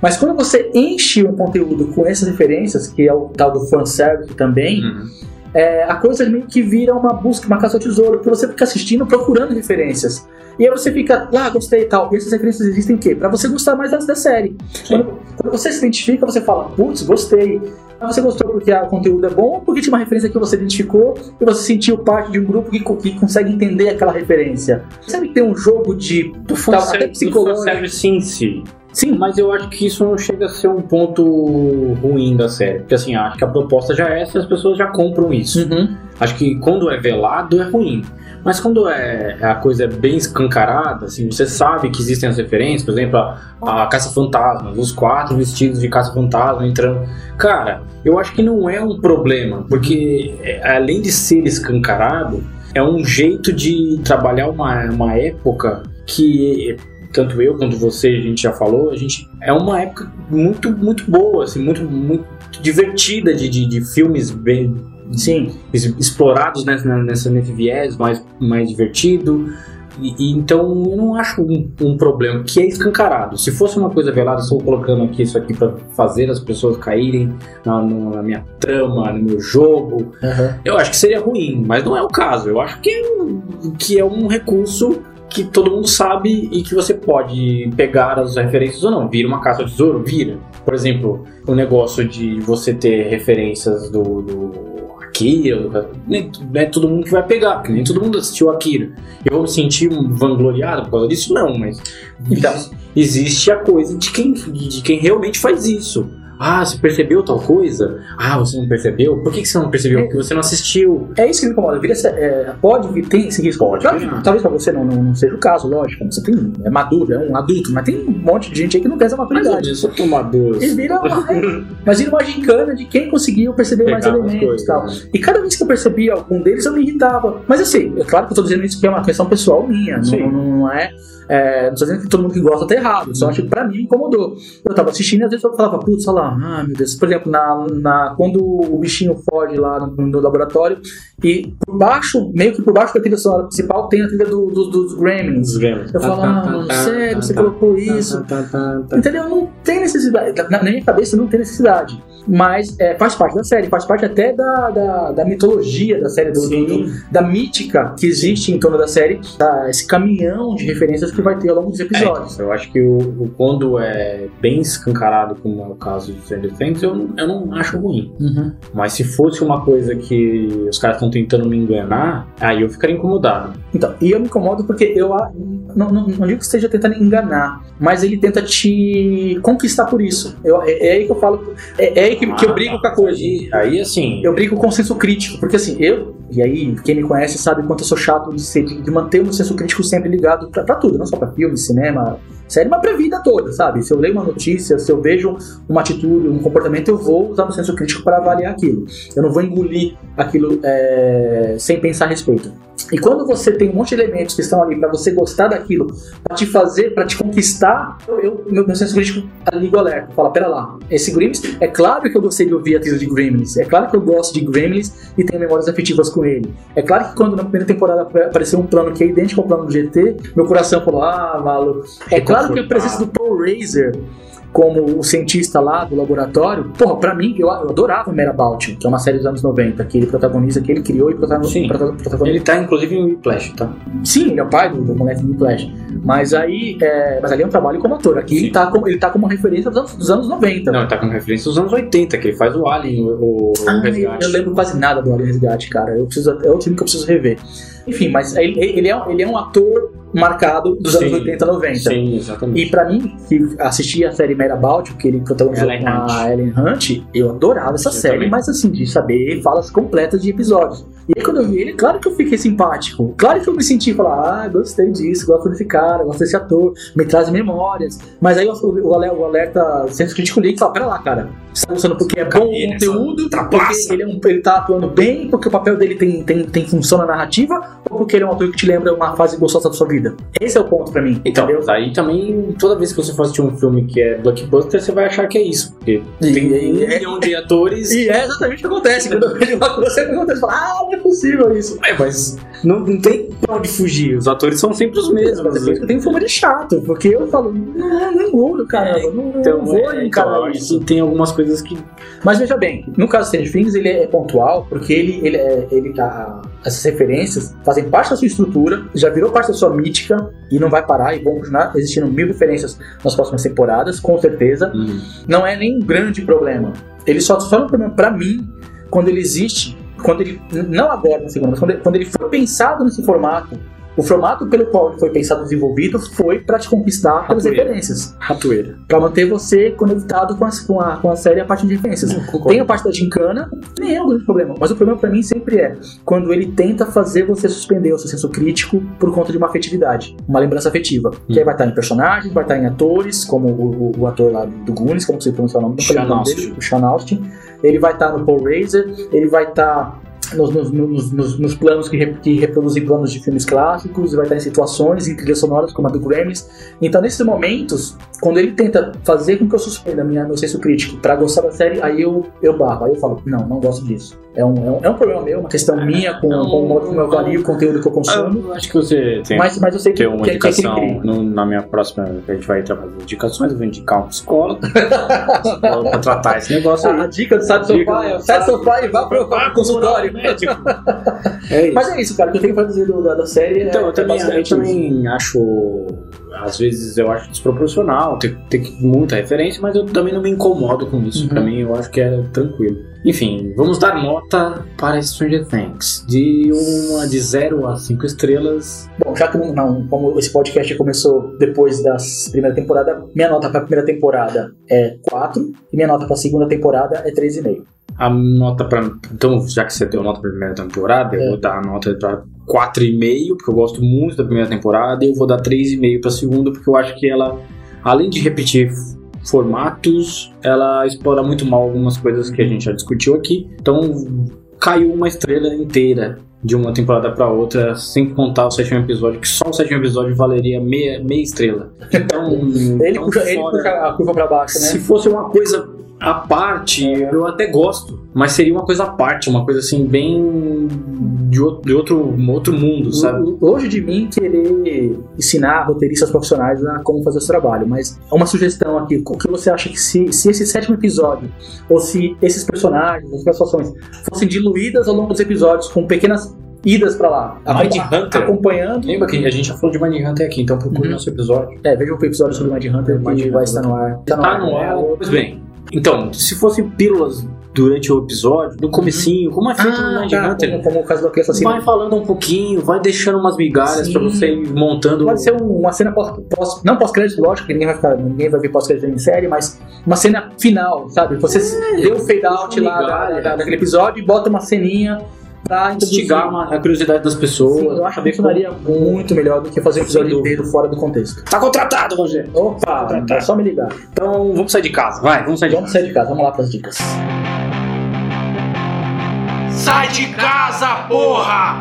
Mas quando você enche um conteúdo com essas referências, que é o tal do fanservice também, Uhum. É, a coisa meio que vira uma busca, uma caça ao tesouro, porque você fica assistindo, procurando referências. E aí você fica, ah, gostei e tal. E essas referências existem o quê? Pra você gostar mais da, da série. Quando, quando você se identifica, você fala, putz, gostei. Mas você gostou porque ah, o conteúdo é bom porque tinha uma referência que você identificou e você sentiu parte de um grupo que, que consegue entender aquela referência? Sabe que tem um jogo de. Do tal, até do psicológico. fanservice em si. Sim, Mas eu acho que isso não chega a ser um ponto ruim da série. Porque assim, acho que a proposta já é essa, as pessoas já compram isso. Uhum. Acho que quando é velado é ruim. Mas quando é a coisa é bem escancarada, assim, você sabe que existem as referências, por exemplo, a, a caça-fantasmas, os quatro vestidos de caça-fantasma entrando. Cara, eu acho que não é um problema, porque é, além de ser escancarado, é um jeito de trabalhar uma, uma época que tanto eu quanto você, a gente já falou, a gente é uma época muito muito boa, assim, muito muito divertida de, de, de filmes bem sim. explorados nessa, nessa, nesse viés mais, mais divertido. E, e então eu não acho um, um problema que é escancarado. Se fosse uma coisa velada, estou colocando aqui isso aqui para fazer as pessoas caírem na, na minha trama, no meu jogo, Uhum. eu acho que seria ruim, mas não é o caso. Eu acho que é, que é um recurso que todo mundo sabe e que você pode pegar as referências ou não. Vira uma caça ao tesouro? Vira. Por exemplo, o negócio de você ter referências do, do Akira, do- nem não é todo mundo que vai pegar, porque nem todo mundo assistiu Akira. Eu vou me sentir vangloriado por causa disso? Não, mas Então. existe a coisa de quem, de quem realmente faz isso. Ah, você percebeu tal coisa? Ah, você não percebeu? Por que, que você não percebeu? Porque você não assistiu. É isso que me incomoda. Vira essa- é, pode vir, tem esse risco. Pode Claro, virar. talvez pra você não, não, não seja o caso, lógico. Você tem, é maduro, é um adulto, mas tem um monte de gente aí que não tem essa Mais maturidade. menos, sou tomador. E vira uma, é, mas vira uma gincana de quem conseguiu perceber mais Pegar as elementos e tal. coisas, né? E cada vez que eu percebia algum deles, eu me irritava. Mas assim, é claro que eu tô dizendo isso porque é uma questão pessoal minha. Não, não é. É, não tô dizendo que todo mundo que gosta tá errado, só acho que pra mim me incomodou. Eu tava assistindo e às vezes eu falava, putz, olha lá, ah, meu Deus. Por exemplo, na, na, quando o bichinho foge lá no, no laboratório e por baixo, meio que por baixo da trilha sonora principal, tem a trilha do- do- dos Gremlins. Os Gremlins. Eu falo, ah, mano, sério, você colocou isso. Entendeu? Não tem necessidade. Na, minha cabeça não tem necessidade. Mas é, faz parte da série, faz parte até da, da, da mitologia da série, do, do- do- da mítica que existe em torno da série, da- esse caminhão de referências que vai ter ao longo dos episódios. É, eu acho que o, o- quando é bem escancarado, como é o caso de Stranger Things, eu, não- eu não acho ruim. Uhum. Mas se fosse uma coisa que os caras estão tentando me enganar, aí eu ficaria incomodado. Então, e eu me incomodo porque eu a- não, não, não digo que esteja tentando enganar, mas ele tenta te conquistar por isso. Eu- é, é aí que eu falo, é, é aí que, que eu brigo com a coisa. Aí, aí assim, Eu brigo com o senso crítico, porque assim, eu, e aí quem me conhece sabe quanto eu sou chato de, ser, de, de manter o senso crítico sempre ligado pra, pra tudo, não só pra filme, cinema, série, mas pra vida toda, sabe? Se eu leio uma notícia, se eu vejo uma atitude, um comportamento, eu vou usar o senso crítico para avaliar aquilo. Eu não vou engolir aquilo é, sem pensar a respeito. E quando você tem um monte de elementos que estão ali pra você gostar daquilo, pra te fazer, pra te conquistar, eu- meu, meu senso crítico liga o alerta. Fala, pera lá, esse Gremlins, é claro que eu gostei de ouvir a trilha de Gremlins, é claro que eu gosto de Gremlins e tenho memórias afetivas com ele. É claro que quando na primeira temporada apareceu um plano que é idêntico ao plano do GT, meu coração falou, ah, maluco. É claro que a presença do Paul Razer como o cientista lá do laboratório, porra, pra mim, eu, eu adorava Merabout, que é uma série dos anos 90, que ele protagoniza, que ele criou e protagoniza. Sim. protagoniza ele tá inclusive em Whiplash, tá? Sim, ele é o pai do, do moleque do Flash. Mas aí, é, mas ali é um trabalho como ator. Aqui Sim. ele tá, como, ele tá como referência dos anos, dos anos 90. Não, ele tá com referência dos anos 80, que ele faz o Alien, o, o Ah, Resgate. eu lembro quase nada do Alien Resgate, cara. Eu preciso, é outro filme que eu preciso rever. Enfim, mas ele, ele, é, ele é um ator marcado dos Sim. anos 80, 90. Sim, exatamente. E pra mim, que assisti a série Merabout, que ele protagonizou Ellen com a. Ellen Hunt, eu adorava essa Eu série, também. mas assim, de saber falas completas de episódios. E aí quando eu vi ele, claro que eu fiquei simpático. Claro que eu me senti falar, ah, gostei disso, gosto desse cara, gosto desse ator, me traz memórias. Mas aí o, o, ale- o alerta senso crítico liga e fala, pera lá, cara, você tá gostando porque é bom o conteúdo, porque ele, é um, ele tá atuando bem, porque o papel dele tem, tem, tem função na narrativa, ou porque ele é um ator que te lembra uma fase gostosa da sua vida? Esse é o ponto pra mim. Então, entendeu? aí também, toda vez que você for assistir um filme que é blockbuster, você vai achar que é isso. Porque E- tem um e- milhão de atores. E é exatamente o que acontece. Quando eu vejo uma coisa, sempre acontece. Fala, ah, é possível isso. É, mas não, não tem pra onde fugir. Os atores são sempre os mesmos. É eu tenho fama de chato, porque eu falo, não, não engolo, caramba, não, não Então, vou é, então, isso. isso tem algumas coisas que. Mas veja bem, no caso do Stranger Things, ele é pontual, porque ele, ele, é, ele tá, essas referências fazem parte da sua estrutura, já virou parte da sua mítica, e não vai parar, e vão continuar existindo mil referências nas próximas temporadas, com certeza. Hum, Não é nem um grande problema. Ele só só é um problema pra mim quando ele existe, quando ele. Não agora na segunda, mas quando ele, quando ele foi pensado nesse formato. O formato pelo qual ele foi pensado e desenvolvido foi pra te conquistar pelas Ratoeira. referências. ratoeira. Pra manter você conectado com a, com a, com a série a parte de referências. Tem a parte da gincana, nem é um grande problema. Mas o problema pra mim sempre é quando ele tenta fazer você suspender o seu senso crítico por conta de uma afetividade, uma lembrança afetiva. Que aí vai estar em personagens, vai estar em atores, como o, o- o ator lá do Goonies, como você pronuncia o nome, não falei o nome dele, o Sean Austin. Ele vai estar no Paul Reiser, ele vai estar nos, nos- nos- nos- nos planos que, que reproduzem planos de filmes clássicos, vai estar em situações, em trilhas sonoras como a do Grammys. Então, nesses momentos, quando ele tenta fazer com que eu suspenda minha, meu senso crítico pra gostar da série, aí eu, eu barro, aí eu falo, não, não gosto disso. É um, é um, é um problema meu, uma questão minha com, não, com o modo como eu avalio o conteúdo que eu consumo. eu acho que você tem, Mas, mas eu sei que, tem uma que, que é indicação. cri-cri. no- na minha próxima, a gente vai trabalhar indicações, eu vou indicar um psicólogo pra tratar esse negócio A, a aí. dica do Dica Sofá é sai do sofá e vá pro, vá pro consultório. médico. É. Mas é isso, cara, o que eu tenho pra dizer do- da, da série é. Então, eu é também, eu basicamente isso. também acho. Às vezes eu acho desproporcional, ter, ter muita referência, mas eu também não me incomodo com isso. Uhum. Pra mim, eu acho que é tranquilo. Enfim, vamos dar nota para Stranger Things. De uma de 0 a 5 estrelas. Bom, já que não, não, como esse podcast começou depois da primeira temporada, minha nota pra primeira temporada é 4 e minha nota pra segunda temporada é 3,5. A nota pra. Então, já que você deu nota pra primeira temporada, É. eu vou dar a nota pra 4,5, porque eu gosto muito da primeira temporada, e eu vou dar 3,5 pra segunda, porque eu acho que ela, além de repetir formatos, ela explora muito mal algumas coisas que a gente já discutiu aqui. Então, caiu uma estrela inteira de uma temporada pra outra, sem contar o sétimo episódio, que só o sétimo episódio valeria meia, meia estrela. Então, Ele, então puxa, ele fora- puxa a curva pra baixo, né? se fosse uma coisa à parte, eu até gosto. Mas seria uma coisa à parte, uma coisa assim, bem de outro, de outro, mundo, sabe? Longe de mim querer ensinar roteiristas profissionais a como fazer esse trabalho, mas é uma sugestão aqui. O que você acha que se, se esse sétimo episódio, ou se esses personagens, as situações, fossem diluídas ao longo dos episódios com pequenas idas pra lá, Mind acompa- Hunter. acompanhando. Lembra que a gente já falou de Mind Hunter aqui, então procure Uhum. nosso episódio. É, veja o episódio sobre o Mind Hunter Mind vai estar no ar. Tá no ar. Pois bem, então, se fossem pílulas durante o episódio, no comecinho, como é feito no Ah, Mind tá, Hunter, como, como o caso do Aquila Assassino. vai falando um pouquinho, vai deixando umas migalhas Sim. pra você ir montando. Pode ser um- uma cena pós, não pós-crédito, lógico, que ninguém vai ficar, ninguém vai ver pós-crédito em série, mas uma cena final, sabe? Você deu o fade out lá da- da- daquele episódio e bota uma ceninha pra instigar uma- a curiosidade das pessoas. Sim, eu acho que funcionaria muito melhor do que fazer um episódio inteiro fora do contexto. Tá contratado, Rogério. Opa, Tá, tá. é só me ligar. Então vamos sair de casa, vai, vamos sair de Vamos sair de casa, vamos lá pras dicas. Sai de casa, porra!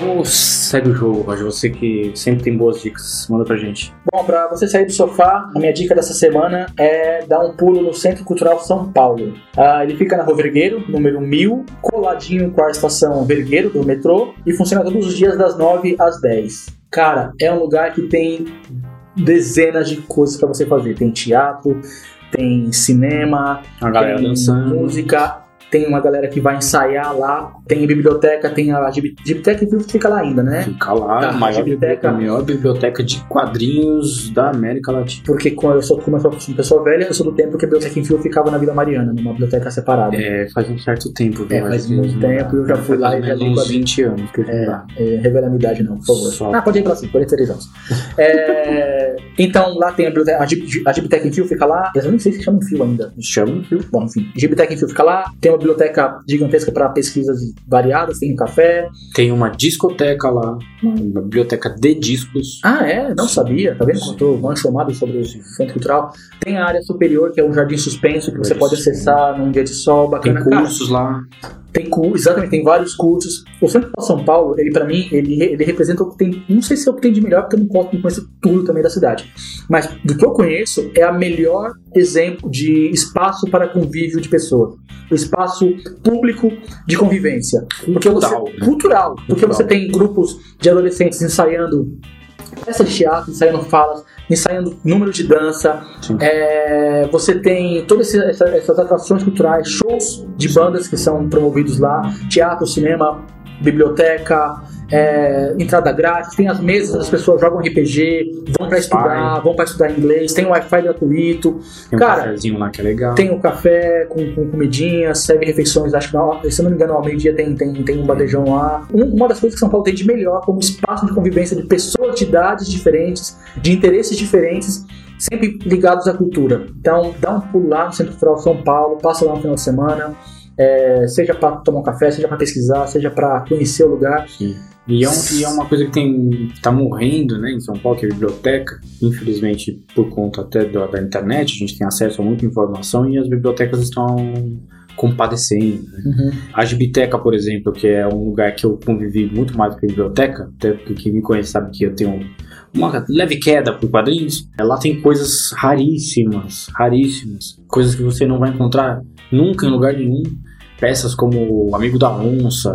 Então segue o jogo, Roger. Você que sempre tem boas dicas, manda pra gente. Bom, pra você sair do sofá, a minha dica dessa semana é dar um pulo no Centro Cultural São Paulo. Ah, ele fica na Rua Vergueiro, número 1000, coladinho com a estação Vergueiro do metrô e funciona todos os dias das 9 às 10. Cara, é um lugar que tem dezenas de coisas pra você fazer. Tem teatro, tem cinema, A galera tem dançando. música, tem uma galera que vai ensaiar lá, tem biblioteca, tem a biblioteca que fica lá ainda, né? Fica lá, Tá, a maior biblioteca. a maior biblioteca de quadrinhos da América Latina. Porque quando eu sou, como eu sou pessoa velha, eu sou do tempo que a biblioteca em fio ficava na Vila Mariana, numa biblioteca separada. É, faz um certo tempo, viu? É, faz muito tempo, eu já fui lá e já li uns quadrinho. 20 anos que eu É, lá. é, revela a minha idade não, por favor. Só. Ah, pode ir pra cima, 43 anos. É, então, lá tem a biblioteca, a, Gib- a Gibtec em Fio fica lá, eu nem sei se chama em fio ainda. Chama, viu? Bom, enfim, Gibtec em Fio fica lá, tem uma biblioteca gigantesca para pesquisas variadas, tem um café. Tem uma discoteca lá, uma biblioteca de discos. Ah, é? Não sabia, tá vendo? Contou manchomado sobre o Centro Cultural. Tem a área superior, que é um jardim suspenso, que você pode acessar num dia de sol, Tem bacana. Cara, cursos lá. Tem exatamente, tem vários cursos. O Centro de São Paulo, ele para mim, ele, ele representa o que tem, não sei se é o que tem de melhor, porque eu não posso conhecer tudo também da cidade. Mas do que eu conheço, é a melhor exemplo de espaço para convívio de pessoas. O espaço público de convivência. Porque você, Cultural, né? cultural. Porque Cultural. você tem grupos de adolescentes ensaiando peça de teatro, ensaiando falas, ensaiando número de dança. É, você tem todas essas atrações culturais, shows de bandas que são promovidos lá, teatro, cinema, biblioteca, é, entrada grátis, tem as mesas, as pessoas jogam RPG, vão pra estudar, vão pra estudar inglês, tem Wi-Fi gratuito, Tem um Cara, cafezinho lá que é legal. tem o café com, com comidinha, serve refeições, acho que se eu não me engano, ao meio-dia tem, tem, tem um bandejão lá. Um- uma das coisas que São Paulo tem de melhor como espaço de convivência de pessoas de idades diferentes, de interesses diferentes, sempre ligados à cultura. Então, dá um pulo lá no Centro Cultural São Paulo, passa lá no final de semana, é, seja para tomar um café, seja para pesquisar, seja para conhecer o lugar. Sim. E é, um- e é uma coisa que tem tá morrendo né, em São Paulo, que é a biblioteca. Infelizmente, por conta até da, da internet, a gente tem acesso a muita informação e as bibliotecas estão compadecendo. né? A Gibiteca, por exemplo, que é um lugar que eu convivi muito mais com a biblioteca, até porque quem me conhece sabe que eu tenho uma leve queda por quadrinhos. Lá tem coisas raríssimas, raríssimas. Coisas que você não vai encontrar nunca em lugar nenhum. Peças como o Amigo da Onça,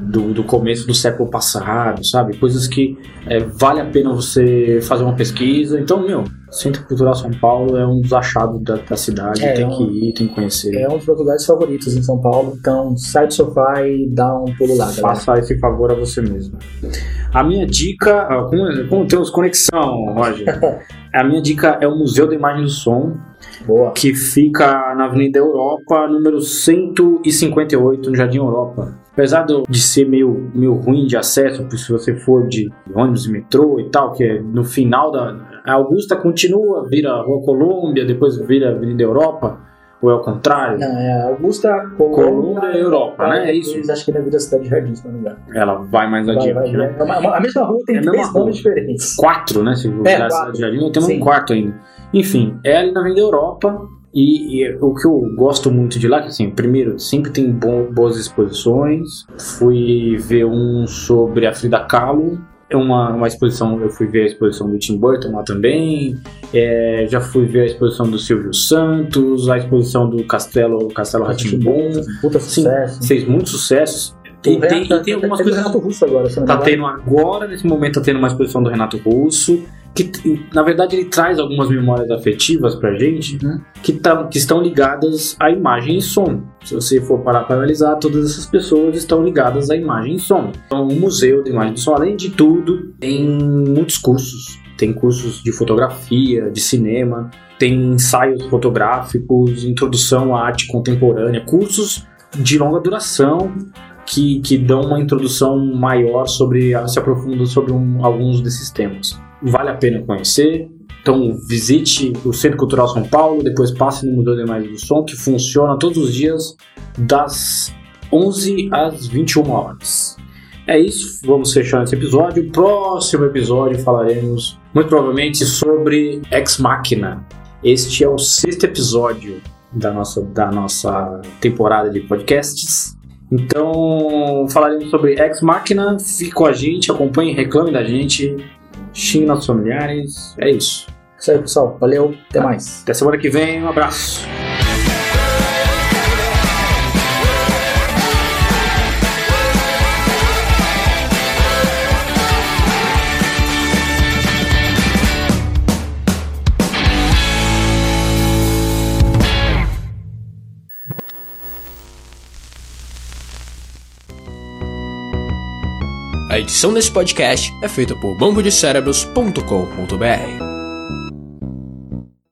do, do começo do século passado, sabe? Coisas que é, vale a pena você fazer uma pesquisa. Então, meu, Centro Cultural São Paulo é um dos achados da, da cidade. É, tem é que um- ir, tem que conhecer. É um dos meus lugares favoritos em São Paulo, então sai do sofá e dá um pulo lá, galera. Faça esse favor a você mesmo. A minha dica, ah, como, como temos conexão, Roger, a minha dica é o Museu da Imagem do Som, Boa. que fica na Avenida Europa, número 158, no Jardim Europa. Apesar de ser meio, meio ruim de acesso, se você for de ônibus e metrô e tal, que é no final da. A Augusta continua, vira Rua Colômbia, depois vira Avenida Europa, ou é o contrário? Não, é Augusta, Colômbia e Europa, né? É isso. Eles acham que é da Cidade de Jardim, se não me engano. Ela vai mais adiante, vai, né? vai. É a mesma rua tem É a três nomes diferentes. quatro, né? Se É, olhar essa quatro. de jardim, temos Sim. um quarto ainda. Enfim, é ali na Avenida Europa. E, e o que eu gosto muito de lá, que assim, primeiro, sempre tem bom- boas exposições. Fui ver um sobre a Frida Kahlo. É uma, uma exposição, eu fui ver a exposição do Tim Burton lá também. É, já fui ver a exposição do Silvio Santos, a exposição do Castelo, Castelo Ratimbum. Puta Sim, sucesso. fez muitos sucessos. E tem, Renato- e tem algumas é do coisas Renato Russo agora, Tá tendo agora, nesse momento, tá tendo uma exposição do Renato Russo, que na verdade ele traz algumas memórias afetivas pra gente Uhum. que, tá, que estão ligadas à imagem e som. Se você for parar para analisar, todas essas pessoas estão ligadas à imagem e som. Então, o Museu de Imagem e Som, além de tudo, tem muitos cursos. Tem cursos de fotografia, de cinema, tem ensaios fotográficos, introdução à arte contemporânea, cursos de longa duração que, que dão uma introdução maior sobre, se aprofundam sobre um- alguns desses temas. Vale a pena conhecer. Então visite o Centro Cultural São Paulo, depois passe no Museu de Imagem do Som, que funciona todos os dias das 11 às 21 horas. É isso, vamos fechar esse episódio. Próximo episódio falaremos muito provavelmente sobre Ex Machina. Este é o sexto episódio da nossa, da nossa temporada de podcasts. Então, falaremos sobre Ex Machina. Fique com a gente, acompanhe, reclame da gente, xingue nossos familiares. É isso. Isso aí, pessoal. Valeu. Até mais. Até semana que vem, um abraço. A edição desse podcast é feita por bambodecerebros.com.br.